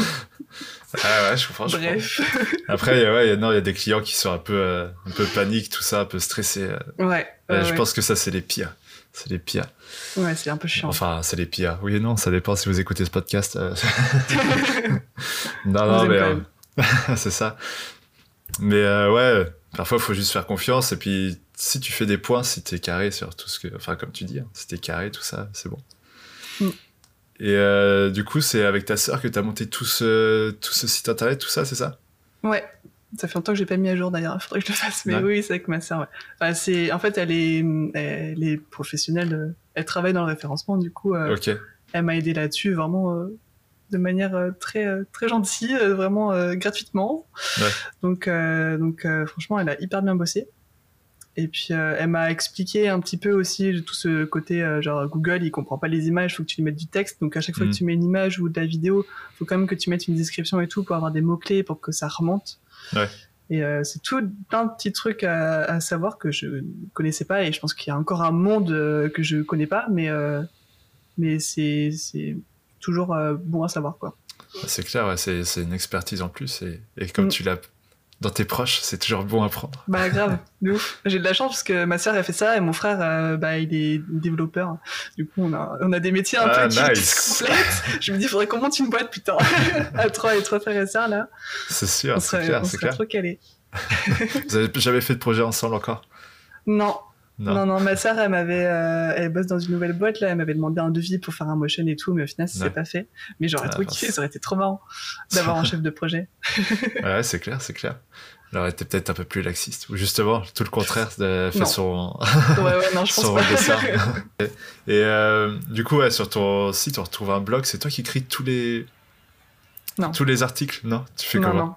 Speaker 1: Ah ouais, je comprends. Bref. Après, il ouais, y a des clients qui sont un peu, euh, un peu paniques, tout ça, un peu stressés.
Speaker 2: Euh. Ouais.
Speaker 1: je pense que ça, c'est les pires. C'est les pires.
Speaker 2: Ouais, c'est un peu chiant.
Speaker 1: Enfin, c'est les pires. Oui et non, ça dépend si vous écoutez ce podcast. Euh. non, non, mais c'est ça. Mais ouais, parfois, il faut juste faire confiance. Et puis, si tu fais des points, si t'es carré sur tout ce que. Enfin, comme tu dis, hein, si t'es carré, tout ça, c'est bon. Mm. Et euh, du coup, c'est avec ta sœur que tu as monté tout ce, tout ce site internet, tout ça, c'est ça?
Speaker 2: Ouais. Ça fait longtemps que j'ai pas mis à jour d'ailleurs, il faudrait que je le fasse. Mais oui, c'est avec ma sœur. Ouais. c'est, en fait, elle est, elle est professionnelle, euh, elle travaille dans le référencement, du coup, euh, elle m'a aidé là-dessus vraiment de manière très, très gentille, vraiment gratuitement. Ouais. Donc, donc franchement, elle a hyper bien bossé. Et puis euh, elle m'a expliqué un petit peu aussi tout ce côté euh, genre Google il comprend pas les images, faut que tu lui mettes du texte. Donc à chaque fois que mm. tu mets une image ou de la vidéo, faut quand même que tu mettes une description et tout pour avoir des mots clés pour que ça remonte. Ouais. Et euh, c'est tout plein de petits trucs à, à, savoir que je connaissais pas et je pense qu'il y a encore un monde que je connais pas, mais mais c'est c'est toujours bon à savoir quoi.
Speaker 1: C'est clair, ouais, c'est une expertise en plus et, et comme mm. tu l'as dans tes proches, c'est toujours bon à prendre.
Speaker 2: Bah grave, de ouf. J'ai de la chance parce que ma sœur a fait ça et mon frère, euh, bah il est développeur. Du coup, on a, on a des métiers un ah, peu nice. Je me dis, il faudrait qu'on monte une boîte, putain, à trois et trois frères et sœurs là.
Speaker 1: C'est sûr, c'est clair, c'est clair.
Speaker 2: trop calé.
Speaker 1: Vous avez jamais fait de projet ensemble encore?
Speaker 2: Non, non. non, ma sœur, elle m'avait, euh, elle bosse dans une nouvelle boîte là, elle m'avait demandé un devis pour faire un motion et tout, mais au final, ça s'est pas fait. Mais j'aurais ah, trop kiffé, ça aurait été trop marrant d'avoir un chef de projet.
Speaker 1: ouais, c'est clair, c'est clair. Elle aurait été peut-être un peu plus laxiste, ou justement tout le contraire, de fait son,
Speaker 2: ouais, ouais, non, je pense
Speaker 1: pas. et euh, du coup, ouais, sur ton site, on retrouve un blog. C'est toi qui écris tous les non. tous les articles, non? Tu fais comment? non.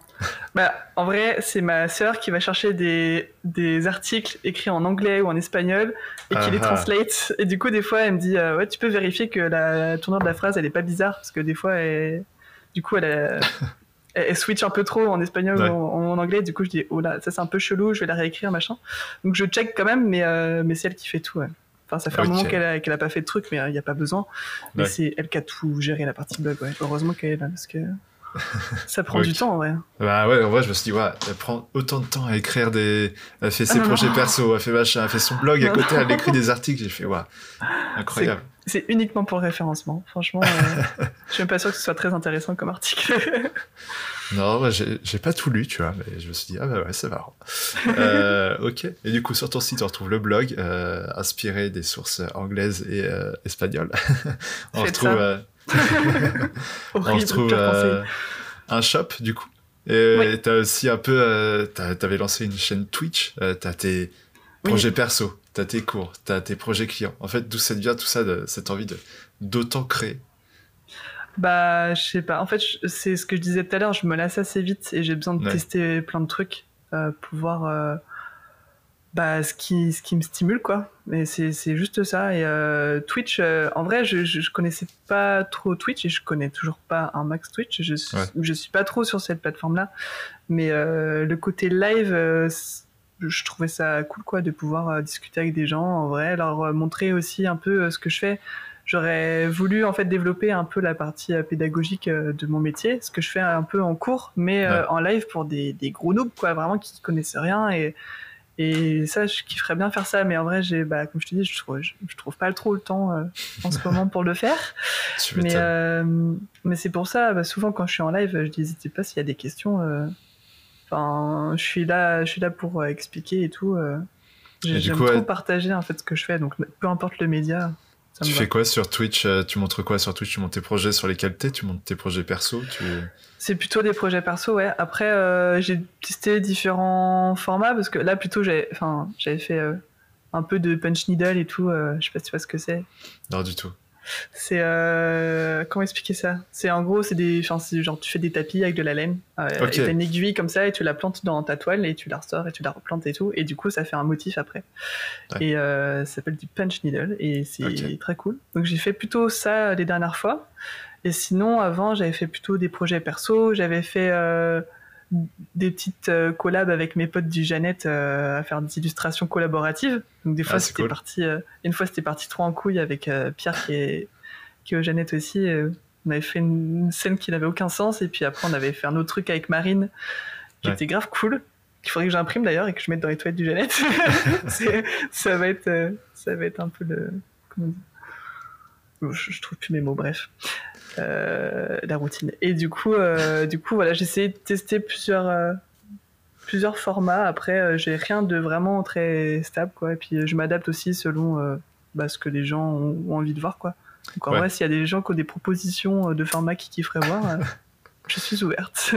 Speaker 2: Bah, en vrai, c'est ma sœur qui va chercher des, des, articles écrits en anglais ou en espagnol et qui les translate. Et du coup, des fois, elle me dit euh, Ouais, tu peux vérifier que la tournure de la phrase, elle est pas bizarre parce que des fois, elle, du coup, elle, elle, switch un peu trop en espagnol ou en, anglais. Du coup, je dis Oh là, ça c'est un peu chelou, je vais la réécrire, machin. Donc, je check quand même, mais, euh, mais c'est elle qui fait tout. Enfin, ça fait un moment qu'elle a, pas fait de truc, mais il n'y a pas besoin. Mais c'est elle qui a tout géré la partie blog. Ouais. Heureusement qu'elle est là parce que ça prend du temps, vrai.
Speaker 1: Bah ouais, en vrai, je me suis dit, ouais, elle prend autant de temps à écrire des. Elle fait ses ah projets perso, elle fait machin, elle fait son blog à côté, elle écrit des articles. J'ai fait, ouais, incroyable.
Speaker 2: C'est uniquement pour le référencement. Franchement, euh, je suis même pas sûr que ce soit très intéressant comme article.
Speaker 1: non, bah, j'ai pas tout lu, tu vois, mais je me suis dit, ah bah ouais, c'est marrant. euh, ok. Et du coup, sur ton site, on retrouve le blog, euh, inspiré des sources anglaises et euh, espagnoles. on retrouve on retrouve euh, un shop du coup. Et t'as aussi un peu, euh, t'avais lancé une chaîne Twitch. Euh, t'as tes projets perso, t'as tes cours, t'as tes projets clients. En fait, d'où ça vient tout ça, de, cette envie de d'autant créer?
Speaker 2: Bah, je sais pas. En fait, c'est ce que je disais tout à l'heure. Je me lasse assez vite et j'ai besoin de tester plein de trucs, pouvoir bah, ce qui, ce qui me stimule, quoi. Mais c'est, juste ça. Et euh, Twitch, euh, en vrai, je, je, connaissais pas trop Twitch et je connais toujours pas un max Twitch. Je, je suis pas trop sur cette plateforme-là. Mais euh, le côté live, je trouvais ça cool, quoi, de pouvoir discuter avec des gens en vrai, leur montrer aussi un peu ce que je fais. j'aurais voulu en fait développer un peu la partie pédagogique de mon métier, ce que je fais un peu en cours, mais en live pour des, des gros noobs, quoi, vraiment qui connaissent rien et et ça, je kifferais bien faire ça, mais en vrai, j'ai, bah, comme je te dis, je trouve, je, trouve pas trop le temps euh, en ce moment pour le faire. mais, euh, mais c'est pour ça, bah, souvent quand je suis en live, je dis n'hésitez pas s'il y a des questions. Euh, enfin, je suis là, je suis là pour expliquer et tout. J'aime trop partager en fait ce que je fais, donc peu importe le média.
Speaker 1: Tu fais quoi sur Twitch Tu montres quoi sur Twitch? Tu montes tes projets sur lesquels t'es? Tu montes tes projets perso? Tu...
Speaker 2: C'est plutôt des projets perso, ouais. Après, euh, j'ai testé différents formats parce que là, plutôt, j'avais fait euh, un peu de punch needle et tout. Euh, je sais pas si tu vois ce que c'est.
Speaker 1: Non, du tout.
Speaker 2: C'est comment expliquer ça? C'est en gros, c'est des, genre tu fais des tapis avec de la laine. Euh, t'as une aiguille comme ça et tu la plantes dans ta toile et tu la ressors et tu la replantes et tout. Et du coup, ça fait un motif après. Et ça s'appelle du punch needle et c'est très cool. Donc j'ai fait plutôt ça les dernières fois. Et sinon, avant, j'avais fait plutôt des projets perso. J'avais fait euh, des petites euh, collabs avec mes potes du Jeannette euh, à faire des illustrations collaboratives. Donc des fois, ah, c'était parti. une fois, c'était parti trop en couille avec Pierre qui est qui est au Jeannette aussi. on avait fait une, scène qui n'avait aucun sens. Et puis après, on avait fait un autre truc avec Marine qui était grave cool. Qu'il faudrait que j'imprime d'ailleurs et que je mette dans les toilettes du Jeannette. ça va être, ça va être un peu le. Comment je, je trouve plus mes mots. Bref. Euh, la routine. Et du coup, euh, du coup, voilà, j'ai essayé de tester plusieurs, euh, plusieurs formats. Après, j'ai rien de vraiment très stable, quoi. Et puis, je m'adapte aussi selon bah, ce que les gens ont, envie de voir, quoi. Donc, en vrai, s'il y a des gens qui ont des propositions de formats qui kifferaient voir. je suis ouverte.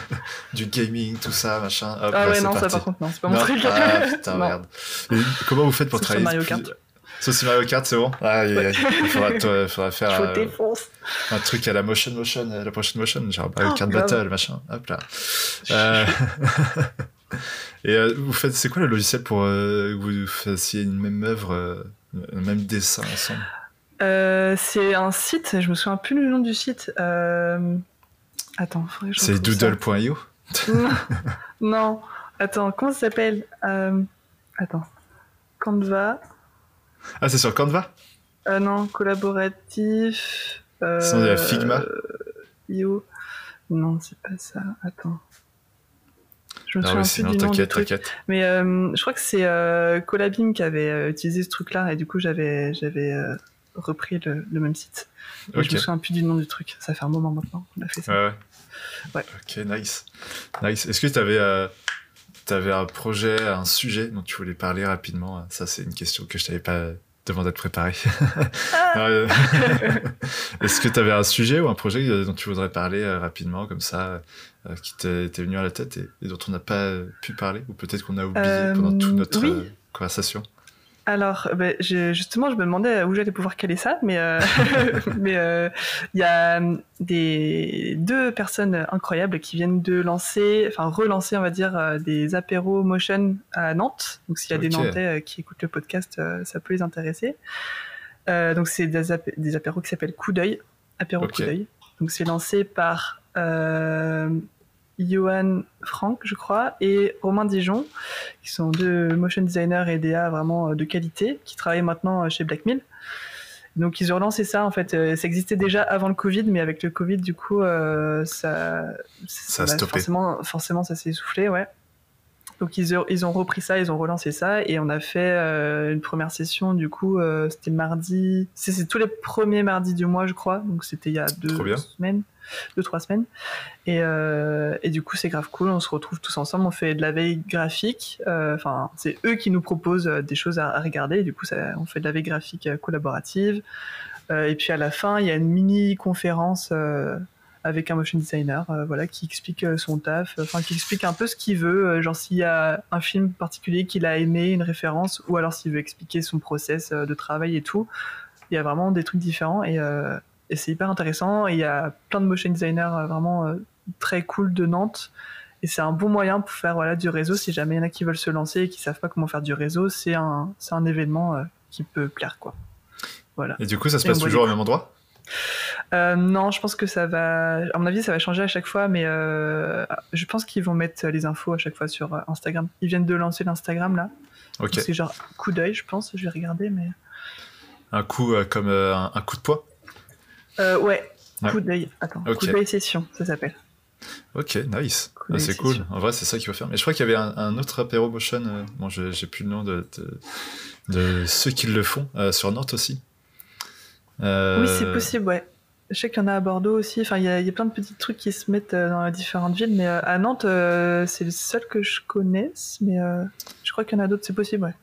Speaker 1: du gaming, tout ça, machin.
Speaker 2: ah ouais, non, ça par contre, non, c'est pas mon truc.
Speaker 1: Ah, putain, merde. comment vous faites pour travailler Mario Kart. Sauce Mario Kart, c'est bon Ah, il, faudra, faire euh, un truc à la motion motion, la prochaine motion, genre Mario oh, Kart Battle, machin. Hop là. Euh, et euh, vous faites, c'est quoi le logiciel pour que vous fassiez une même œuvre, un même dessin ensemble?
Speaker 2: C'est un site, je me souviens plus du nom du site. Attends, faudrait que
Speaker 1: je C'est doodle.io
Speaker 2: non. attends, comment ça s'appelle? Attends. Canva.
Speaker 1: Ah, c'est sur Canva
Speaker 2: euh, Non, collaboratif.
Speaker 1: Euh, a Figma.
Speaker 2: Io. Non, c'est pas ça. Attends. Je me ah souviens plus du nom du truc. Mais euh, je crois que c'est euh, Collabim qui avait euh, utilisé ce truc-là et du coup j'avais j'avais repris le, même site. Je me souviens plus du nom du truc. Ça fait un moment maintenant qu'on a fait ça.
Speaker 1: Ouais, ouais. Ok, nice. Nice. Est-ce que tu avais tu avais un projet, un sujet dont tu voulais parler rapidement. Ça, c'est une question que je t'avais pas demandé de préparer. Ah. Est-ce que tu avais un sujet ou un projet dont tu voudrais parler euh, rapidement, comme ça, euh, qui t'est venu à la tête et, dont on n'a pas pu parler Ou peut-être qu'on a oublié pendant toute notre
Speaker 2: euh,
Speaker 1: conversation?
Speaker 2: Alors, ben, justement, je me demandais où j'allais pouvoir caler ça, mais euh, euh, il y a euh, des deux personnes incroyables qui viennent de lancer, enfin relancer, on va dire, des apéros motion à Nantes. Donc, s'il y a des Nantais qui écoutent le podcast, ça peut les intéresser. donc, c'est des, des, apéros qui s'appellent Coup d'œil, apéro Coup d'œil. Donc, c'est lancé par Johan Frank, je crois, et Romain Dijon, qui sont deux motion designers et DA vraiment euh, de qualité, qui travaillent maintenant euh, chez Black Mill. Donc ils ont relancé ça en fait. Euh, ça existait déjà avant le Covid, mais avec le Covid, du coup, ça,
Speaker 1: ça a stoppé.
Speaker 2: Forcément, forcément, ça s'est essoufflé, ouais. Donc ils, ils, ont repris ça, ils ont relancé ça, et on a fait une première session. Du coup, c'était mardi. C'est tous les premiers mardis du mois, je crois. Donc c'était il y a deux semaines deux trois semaines. Et, euh, et du coup c'est grave cool. On se retrouve tous ensemble. On fait de la veille graphique. Euh, enfin c'est eux qui nous proposent euh, des choses à, regarder. Du coup ça, on fait de la veille graphique collaborative. Et puis à la fin il y a une mini conférence avec un motion designer voilà qui explique son taf. Enfin qui explique un peu ce qu'il veut. Genre s'il y a un film particulier qu'il a aimé une référence ou alors s'il veut expliquer son process de travail et tout. Il y a vraiment des trucs différents. Et et c'est hyper intéressant. il y a plein de motion designers euh, vraiment euh, très cool de Nantes. Et c'est un bon moyen pour faire voilà, du réseau. Si jamais il y en a qui veulent se lancer et qui savent pas comment faire du réseau, c'est un, c'est un événement euh, qui peut plaire. Quoi. Voilà.
Speaker 1: Et du coup, ça se passe toujours au même endroit?
Speaker 2: Non, je pense que ça va. À mon avis, ça va changer à chaque fois, mais je pense qu'ils vont mettre les infos à chaque fois sur Instagram. Ils viennent de lancer l'Instagram là.
Speaker 1: Ok.
Speaker 2: C'est genre coup d'œil, je pense. Je vais regarder, mais
Speaker 1: Un coup comme un, coup de poing
Speaker 2: Ouais, coup d'œil. Attends, coup d'œil session, ça s'appelle.
Speaker 1: Ok, nice. Ah, c'est cool. En vrai, c'est ça qu'il faut faire. Mais je crois qu'il y avait un, autre apéro motion. bon, j'ai plus le nom de, de, ceux qui le font sur Nantes aussi.
Speaker 2: Oui, c'est possible, ouais. Je sais qu'il y en a à Bordeaux aussi. Enfin, il y, a plein de petits trucs qui se mettent euh, dans les différentes villes, mais euh, à Nantes, euh, c'est le seul que je connaisse. Mais je crois qu'il y en a d'autres, c'est possible, ouais.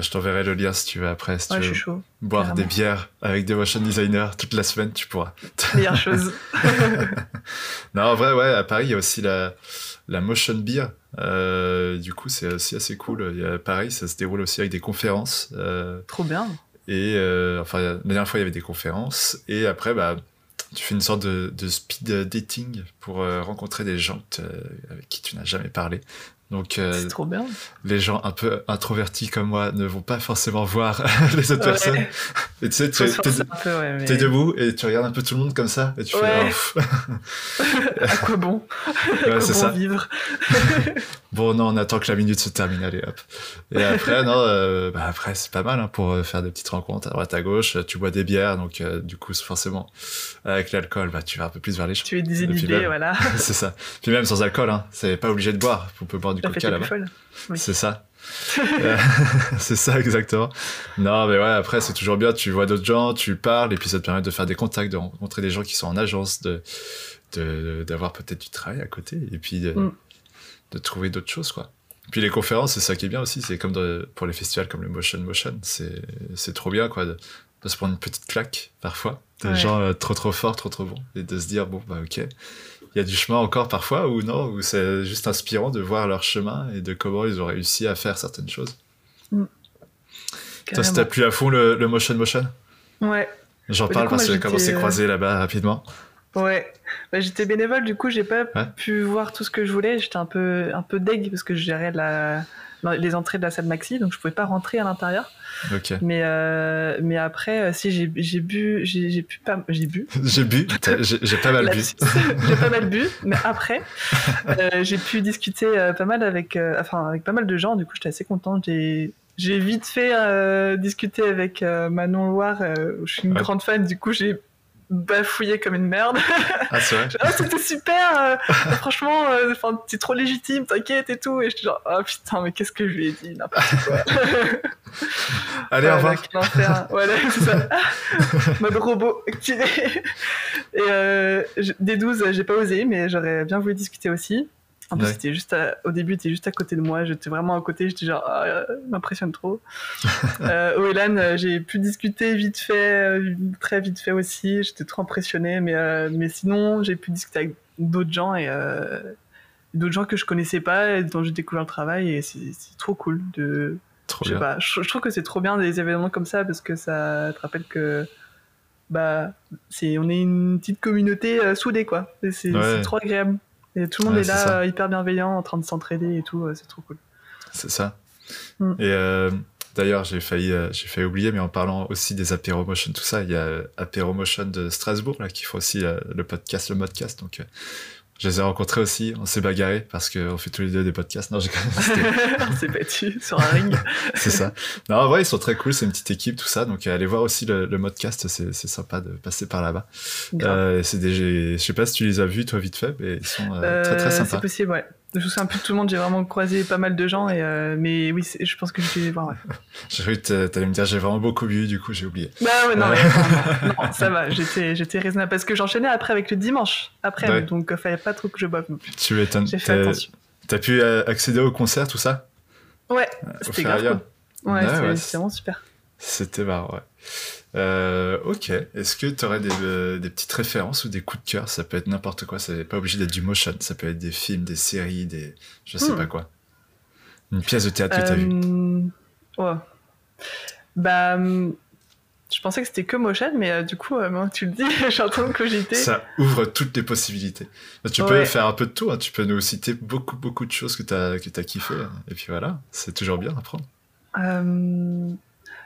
Speaker 1: Bah, je t'enverrai le lien si tu veux après. Si
Speaker 2: tu
Speaker 1: veux
Speaker 2: je suis chaud.
Speaker 1: Boire des bières avec des motion designers toute la semaine, tu pourras.
Speaker 2: Meilleure chose.
Speaker 1: non, en vrai, ouais, à Paris, il y a aussi la, la motion beer. du coup, c'est aussi assez cool. Il y a, pareil, ça se déroule aussi avec des conférences.
Speaker 2: Trop bien.
Speaker 1: Et enfin, la dernière fois, il y avait des conférences. Et après, bah, tu fais une sorte de, speed dating pour euh, rencontrer des gens avec qui tu n'as jamais parlé. Donc,
Speaker 2: euh, c'est trop bien.
Speaker 1: Les gens un peu introvertis comme moi ne vont pas forcément voir les autres personnes. Et tu sais, tu es, debout et tu regardes un peu tout le monde comme ça et tu fais.
Speaker 2: Oh, à quoi bon?
Speaker 1: C'est ça.
Speaker 2: vivre?
Speaker 1: Bon, non, on attend que la minute se termine, allez hop. Et après, non, euh, bah après c'est pas mal hein, pour euh, faire des petites rencontres à droite à gauche. Tu bois des bières, donc du coup, forcément, avec l'alcool, bah tu vas un peu plus vers les choses.
Speaker 2: Tu es désinhibé, voilà.
Speaker 1: c'est ça. Puis même sans alcool, hein, c'est pas obligé de boire. On peut boire du coca là-bas. C'est ça. c'est ça exactement. Non, mais ouais, après c'est toujours bien. Tu vois d'autres gens, tu parles, et puis ça te permet de faire des contacts, de rencontrer des gens qui sont en agence, de d'avoir peut-être du travail à côté, et puis de, mm. de trouver d'autres choses, quoi. Puis les conférences, c'est ça qui est bien aussi. C'est comme pour les festivals comme le Motion Motion, c'est trop bien, quoi, de, se prendre une petite claque parfois, des gens euh, trop trop forts, trop trop bons, et de se dire bon bah ok, il y a du chemin encore parfois ou non, ou c'est juste inspirant de voir leur chemin et de comment ils ont réussi à faire certaines choses? Mm. Toi, ça t'a plu à fond le, motion motion?
Speaker 2: Ouais.
Speaker 1: J'en parle parce que comment s'est croisé là-bas rapidement.
Speaker 2: Ouais, bah, j'étais bénévole, du coup j'ai pas pu voir tout ce que je voulais. J'étais un peu un peu deg parce que je gérais la, les entrées de la salle maxi, donc je pouvais pas rentrer à l'intérieur. Mais, euh, mais après, euh, si j'ai bu, j'ai pu pas, j'ai bu.
Speaker 1: j'ai bu, j'ai pas mal bu.
Speaker 2: j'ai pas mal bu, mais après, euh, j'ai pu discuter pas mal avec, enfin, avec pas mal de gens. Du coup, j'étais assez contente. J'ai j'ai vite fait discuter avec Manon Loire, je suis une grande fan. Du coup, j'ai bafouillé comme une merde.
Speaker 1: Ah, c'est vrai
Speaker 2: ah, C'était super, euh, franchement, euh, enfin c'est trop légitime, t'inquiète et tout. Et je suis genre, oh putain, mais qu'est-ce que je lui ai dit N'importe quoi.
Speaker 1: Allez, au revoir.
Speaker 2: Voilà, c'est ça. Mode robot activé. Et euh, des 12, j'ai pas osé, mais j'aurais bien voulu discuter aussi. En plus, c'était juste au début, était juste à côté de moi. J'étais vraiment à côté. J'étais genre, ah, m'impressionne trop. euh, Oelan, euh, j'ai pu discuter vite fait, euh, très vite fait aussi. J'étais trop impressionné. Mais, euh, mais sinon, j'ai pu discuter avec d'autres gens et d'autres gens que je connaissais pas et dont j'ai découvert le travail. Et c'est trop cool de.
Speaker 1: Trop
Speaker 2: je,
Speaker 1: bien.
Speaker 2: Pas, je, trouve que c'est trop bien des événements comme ça parce que ça te rappelle que bah, c'est on est une petite communauté soudée quoi. C'est trop agréable. Et tout le monde est là, hyper bienveillant, en train de s'entraider et tout, c'est trop cool.
Speaker 1: C'est ça. Mm. Et euh, d'ailleurs, j'ai failli, euh, j'ai failli oublier, mais en parlant aussi des Apéro Motion, tout ça, il y a Apéro Motion de Strasbourg, là, qui font aussi euh, le podcast, le modcast. Donc, je les ai rencontrés aussi, on s'est bagarré parce qu'on fait tous les deux des podcasts. Non, j'ai
Speaker 2: On s'est battu sur un ring.
Speaker 1: c'est ça. Non, en vrai, ils sont très cool, c'est une petite équipe, tout ça. Donc, allez voir aussi le, le modcast, c'est sympa de passer par là-bas. Euh, c'est des, je sais pas si tu les as vus, toi, vite fait, mais ils sont euh, très très euh, sympas.
Speaker 2: C'est possible, ouais. Je souviens plus de tout le monde, j'ai vraiment croisé pas mal de gens, et euh, mais oui, je pense que voir. Ouais.
Speaker 1: j'ai cru que t'allais me dire j'ai vraiment beaucoup bu, du coup j'ai oublié.
Speaker 2: Bah ouais, non, non, ça va, j'étais, j'étais raisonnable parce que j'enchaînais après avec le dimanche, après, donc il fallait pas trop que je boive non plus.
Speaker 1: Tu m'étonnes. J'ai fait attention. T'as pu euh, accéder au concert, tout ça?
Speaker 2: Ouais, c'était grave. Ouais, c'est vraiment super.
Speaker 1: C'était marrant, ouais. Euh, ok. Est-ce que tu aurais euh, des, petites références ou des coups de cœur? Ça peut être n'importe quoi. Ça n'est pas obligé d'être du motion. Ça peut être des films, des séries, des. Je sais hmm. pas quoi. Une pièce de théâtre que tu as vue.
Speaker 2: Euh, bah. Hum, je pensais que c'était que motion, mais du coup, tu le dis, j'entends que j'étais.
Speaker 1: Ça ouvre toutes les possibilités. Bah, tu peux faire un peu de tout. Hein. Tu peux nous citer beaucoup, beaucoup de choses que tu as, que as kiffé. Et puis voilà, c'est toujours bien à.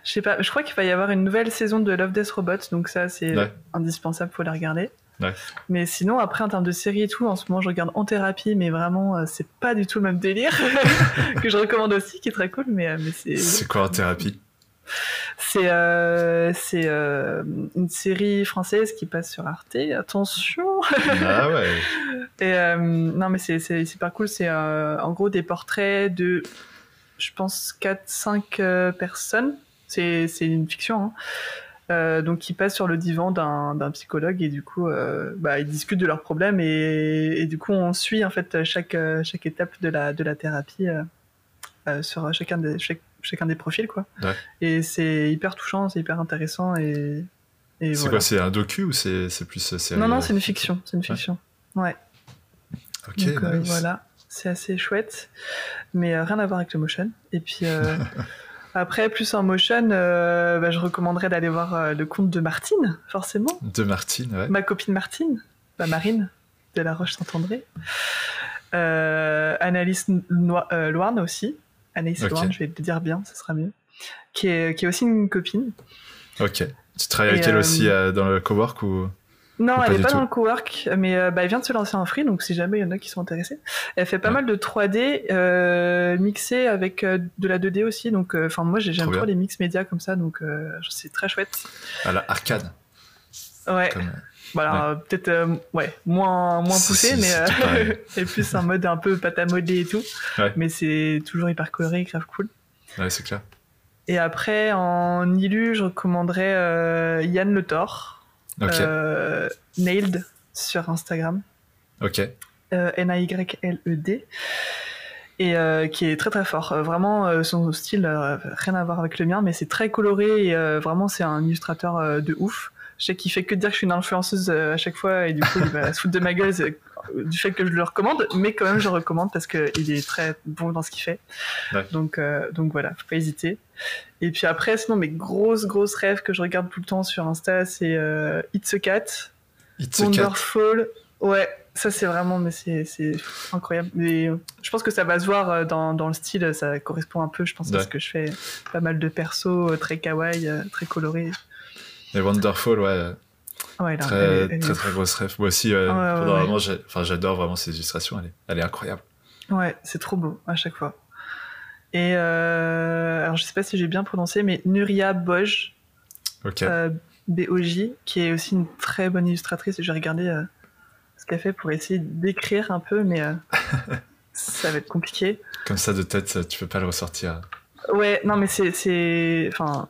Speaker 2: Je sais pas, je crois qu'il va y avoir une nouvelle saison de Love Death Robots, donc ça c'est indispensable, faut la regarder. Mais sinon, après en termes de série et tout, en ce moment je regarde En Thérapie, mais vraiment euh, c'est pas du tout le même délire que je recommande aussi, qui est très cool. Mais, euh, mais c'est.
Speaker 1: C'est quoi En Thérapie?
Speaker 2: C'est euh, c'est euh, une série française qui passe sur Arte. Attention.
Speaker 1: Ah ouais.
Speaker 2: Et euh, non, mais c'est c'est super cool. C'est en gros des portraits de, je pense, 4-5 personnes. C'est une fiction. Hein. Euh, donc qui passent sur le divan d'un psychologue et du coup euh, bah, ils discutent de leurs problèmes et, et du coup on suit en fait chaque chaque étape de la de la thérapie euh, sur chacun des chaque- chacun des profils quoi
Speaker 1: Ouais.
Speaker 2: et c'est hyper touchant c'est hyper intéressant et, et
Speaker 1: C'est
Speaker 2: voilà.
Speaker 1: quoi C'est un docu ou c'est plus série
Speaker 2: non non c'est une fiction c'est une fiction ouais
Speaker 1: Ok,
Speaker 2: donc
Speaker 1: nice.
Speaker 2: voilà c'est assez chouette mais rien à voir avec le motion et puis après plus en motion euh, bah, je recommanderais d'aller voir euh, le conte de Martine forcément
Speaker 1: De Martine, ouais.
Speaker 2: ma copine Martine, bah Marine de la Roche-Saint-André. Euh, Annalise euh, Loarne aussi. Annalise
Speaker 1: Ok.
Speaker 2: Loarne, je vais te dire bien, ce sera mieux. Qui est, qui est aussi une copine.
Speaker 1: Ok. Tu travailles avec elle aussi dans le cowork ou?
Speaker 2: Non,
Speaker 1: pas
Speaker 2: elle est
Speaker 1: du
Speaker 2: pas
Speaker 1: tout.
Speaker 2: dans le cowork, mais euh, bah, elle vient de se lancer en free, donc si jamais il y en a qui sont intéressés. Elle fait pas
Speaker 1: Ouais.
Speaker 2: mal de 3D euh, mixé avec euh, de la 2D aussi, donc enfin moi j'ai- j'aime
Speaker 1: Trop
Speaker 2: les mix médias comme ça, donc c'est très chouette.
Speaker 1: à la arcade
Speaker 2: Ouais.
Speaker 1: comme...
Speaker 2: Voilà, euh, peut-être ouais, moins, moins poussé, mais et plus un mode un peu pâte à modeler et tout.
Speaker 1: Ouais.
Speaker 2: Mais c'est toujours hyper coloré, grave cool.
Speaker 1: Ouais, c'est clair.
Speaker 2: Et après, en illu, je recommanderais Yann Le Thor,
Speaker 1: Ok,
Speaker 2: euh, Nailed sur Instagram,
Speaker 1: ok.
Speaker 2: euh, N-A-Y-L-E-D. Et euh, qui est très très fort. Vraiment, son style, rien à voir avec le mien, mais c'est très coloré et vraiment, c'est un illustrateur de ouf. Je sais qu'il fait que dire que je suis une influenceuse à chaque fois et du coup, il va se foutre de ma gueule du fait que je le recommande, mais quand même, je le recommande parce qu'il est très bon dans ce qu'il fait.
Speaker 1: Ouais.
Speaker 2: Donc, euh, donc voilà, faut pas hésiter. Et puis après, sinon, mes grosses, grosses rêves que je regarde tout le temps sur Insta, c'est euh, It's a Cat,
Speaker 1: It's a cat.
Speaker 2: Wonderful. Ouais, ça c'est vraiment, mais c'est incroyable. Mais euh, je pense que ça va se voir euh, dans, dans le style, ça correspond un peu, je pense, à
Speaker 1: Ouais.
Speaker 2: ce que je fais. Pas mal de persos euh, très kawaii, euh, très colorés.
Speaker 1: Et Wonderful, ouais.
Speaker 2: Ouais, là,
Speaker 1: Très,
Speaker 2: elle elle
Speaker 1: très, très grosse rêve. Moi aussi, euh,
Speaker 2: Ouais, ouais, ouais.
Speaker 1: vraiment, j'adore vraiment ces illustrations. Elle est, elle est incroyable.
Speaker 2: Ouais, c'est trop beau à chaque fois. Et euh, alors, je sais pas si j'ai bien prononcé, mais Nuria Boj,
Speaker 1: Ok.
Speaker 2: euh, B-O-J, qui est aussi une très bonne illustratrice. J'ai regardé euh, ce qu'elle fait pour essayer d'écrire un peu, mais ça va être compliqué.
Speaker 1: Comme ça, de tête, tu peux pas le ressortir.
Speaker 2: Ouais, non, mais c'est. c'est- Enfin,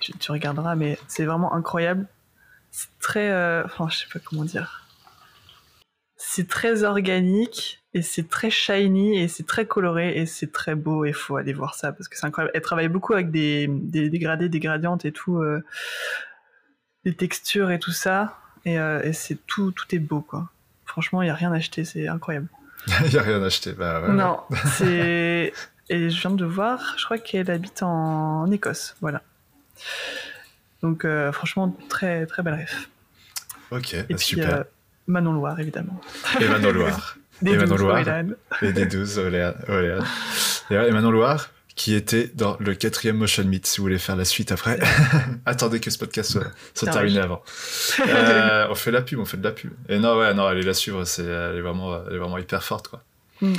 Speaker 2: tu, tu regarderas, mais c'est vraiment incroyable. C'est très. euh, Enfin, je sais pas comment dire. C'est très organique et c'est très shiny et c'est très coloré et c'est très beau et faut aller voir ça parce que c'est incroyable. Elle travaille beaucoup avec des, des dégradés, des gradientes et tout, euh, des textures et tout ça. Et, euh, et c'est tout, tout est beau quoi. Franchement, il y a rien à acheter, c'est incroyable.
Speaker 1: Il y a rien à acheter. Bah, ouais,
Speaker 2: Non, c'est. Et je viens de voir, je crois qu'elle habite en, en Écosse, voilà. Donc, euh, franchement, très très belle ref.
Speaker 1: Ok,
Speaker 2: Et
Speaker 1: bah,
Speaker 2: puis,
Speaker 1: super.
Speaker 2: euh, Manon Loire, évidemment.
Speaker 1: Et Manon Loire.
Speaker 2: Des
Speaker 1: Et Manon Loire. Et des 12, Oléane. Oléane. D'ailleurs, et Manon Loire, qui était dans le quatrième Motion Meet, si vous voulez faire la suite après. Attendez que ce podcast soit, soit terminé avant. Euh, on fait de la pub, on fait de la pub. Et non, ouais, non, allez la suivre, c'est, elle, est vraiment, elle est vraiment hyper forte, quoi.
Speaker 2: Mm.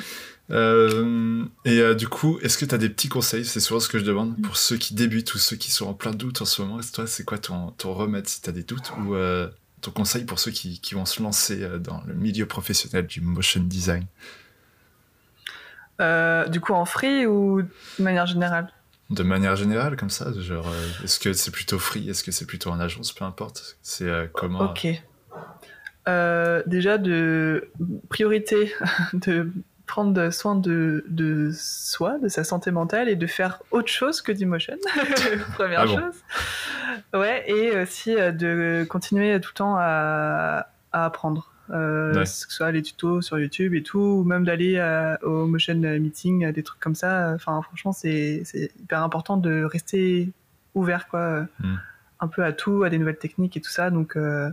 Speaker 1: Euh, et euh, du coup, est-ce que tu as des petits conseils? C'est souvent ce que je demande pour ceux qui débutent ou ceux qui sont en plein doute en ce moment. Est-ce toi, c'est quoi ton, ton remède si tu as des doutes? Ou euh, ton conseil pour ceux qui, qui vont se lancer dans le milieu professionnel du motion design?
Speaker 2: Du coup, en free ou de manière générale?
Speaker 1: De manière générale, comme ça, genre, est-ce que c'est plutôt free, est-ce que c'est plutôt en agence, peu importe. C'est comment
Speaker 2: Ok. Déjà, de priorité de prendre soin de, de soi, de sa santé mentale et de faire autre chose que du motion. Première
Speaker 1: Ah bon
Speaker 2: chose. Ouais, et aussi euh, de continuer tout le temps à, à apprendre. Euh,
Speaker 1: Ouais.
Speaker 2: Que ce soit les tutos sur YouTube et tout, ou même d'aller euh, au motion meeting, des trucs comme ça. Enfin, franchement, c'est c'est hyper important de rester ouvert, quoi.
Speaker 1: Mm.
Speaker 2: Un peu à tout, à des nouvelles techniques et tout ça. Donc, euh,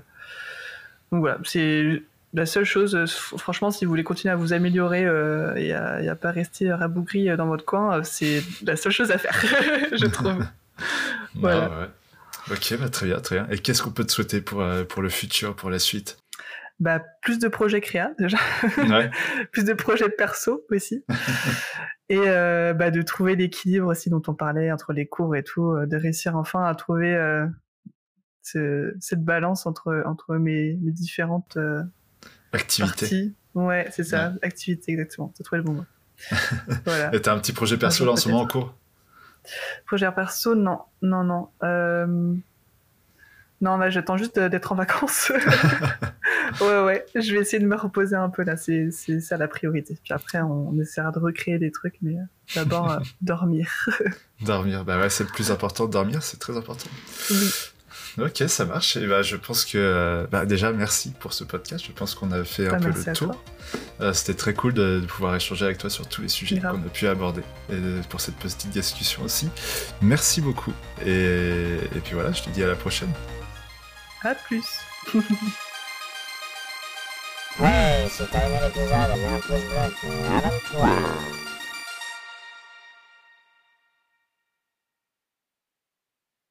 Speaker 2: donc voilà, c'est la seule chose. euh, Franchement, si vous voulez continuer à vous améliorer euh, et, à, et à pas rester rabougri euh, dans votre coin, c'est la seule chose à faire, je trouve. Voilà.
Speaker 1: Ah, ouais. Ok, bah, très bien, très bien. Et qu'est-ce qu'on peut te souhaiter pour, euh, pour le futur, pour la suite?
Speaker 2: Bah, plus de projets créa déjà, plus de projets perso aussi, et euh, bah, de trouver l'équilibre aussi dont on parlait entre les cours et tout, de réussir enfin à trouver cette balance entre entre mes, mes différentes
Speaker 1: activités. Parties.
Speaker 2: Ouais, c'est ça, activités exactement. T'as trouvé le bon mot.
Speaker 1: voilà. Et t'as un petit projet perso là en ce moment en cours?
Speaker 2: Projet perso, non, non, non. Non, là, j'attends juste d'être en vacances. ouais, ouais, je vais essayer de me reposer un peu là, c'est ça la priorité. Puis après, on, essaiera de recréer des trucs, mais euh, d'abord, euh, dormir.
Speaker 1: dormir, bah ouais, c'est le plus important, dormir, c'est très important. Oui. Ok, ça marche. Et bah, je pense que euh, bah, déjà merci pour ce podcast. Je pense qu'on a fait un bah, peu le tour. C'était très cool de, pouvoir échanger avec toi sur tous les sujets qu'on a pu aborder et pour cette petite discussion aussi. Merci beaucoup. Et, et puis voilà, je te dis à la prochaine.
Speaker 2: À plus.
Speaker 3: ouais, pouce bleu.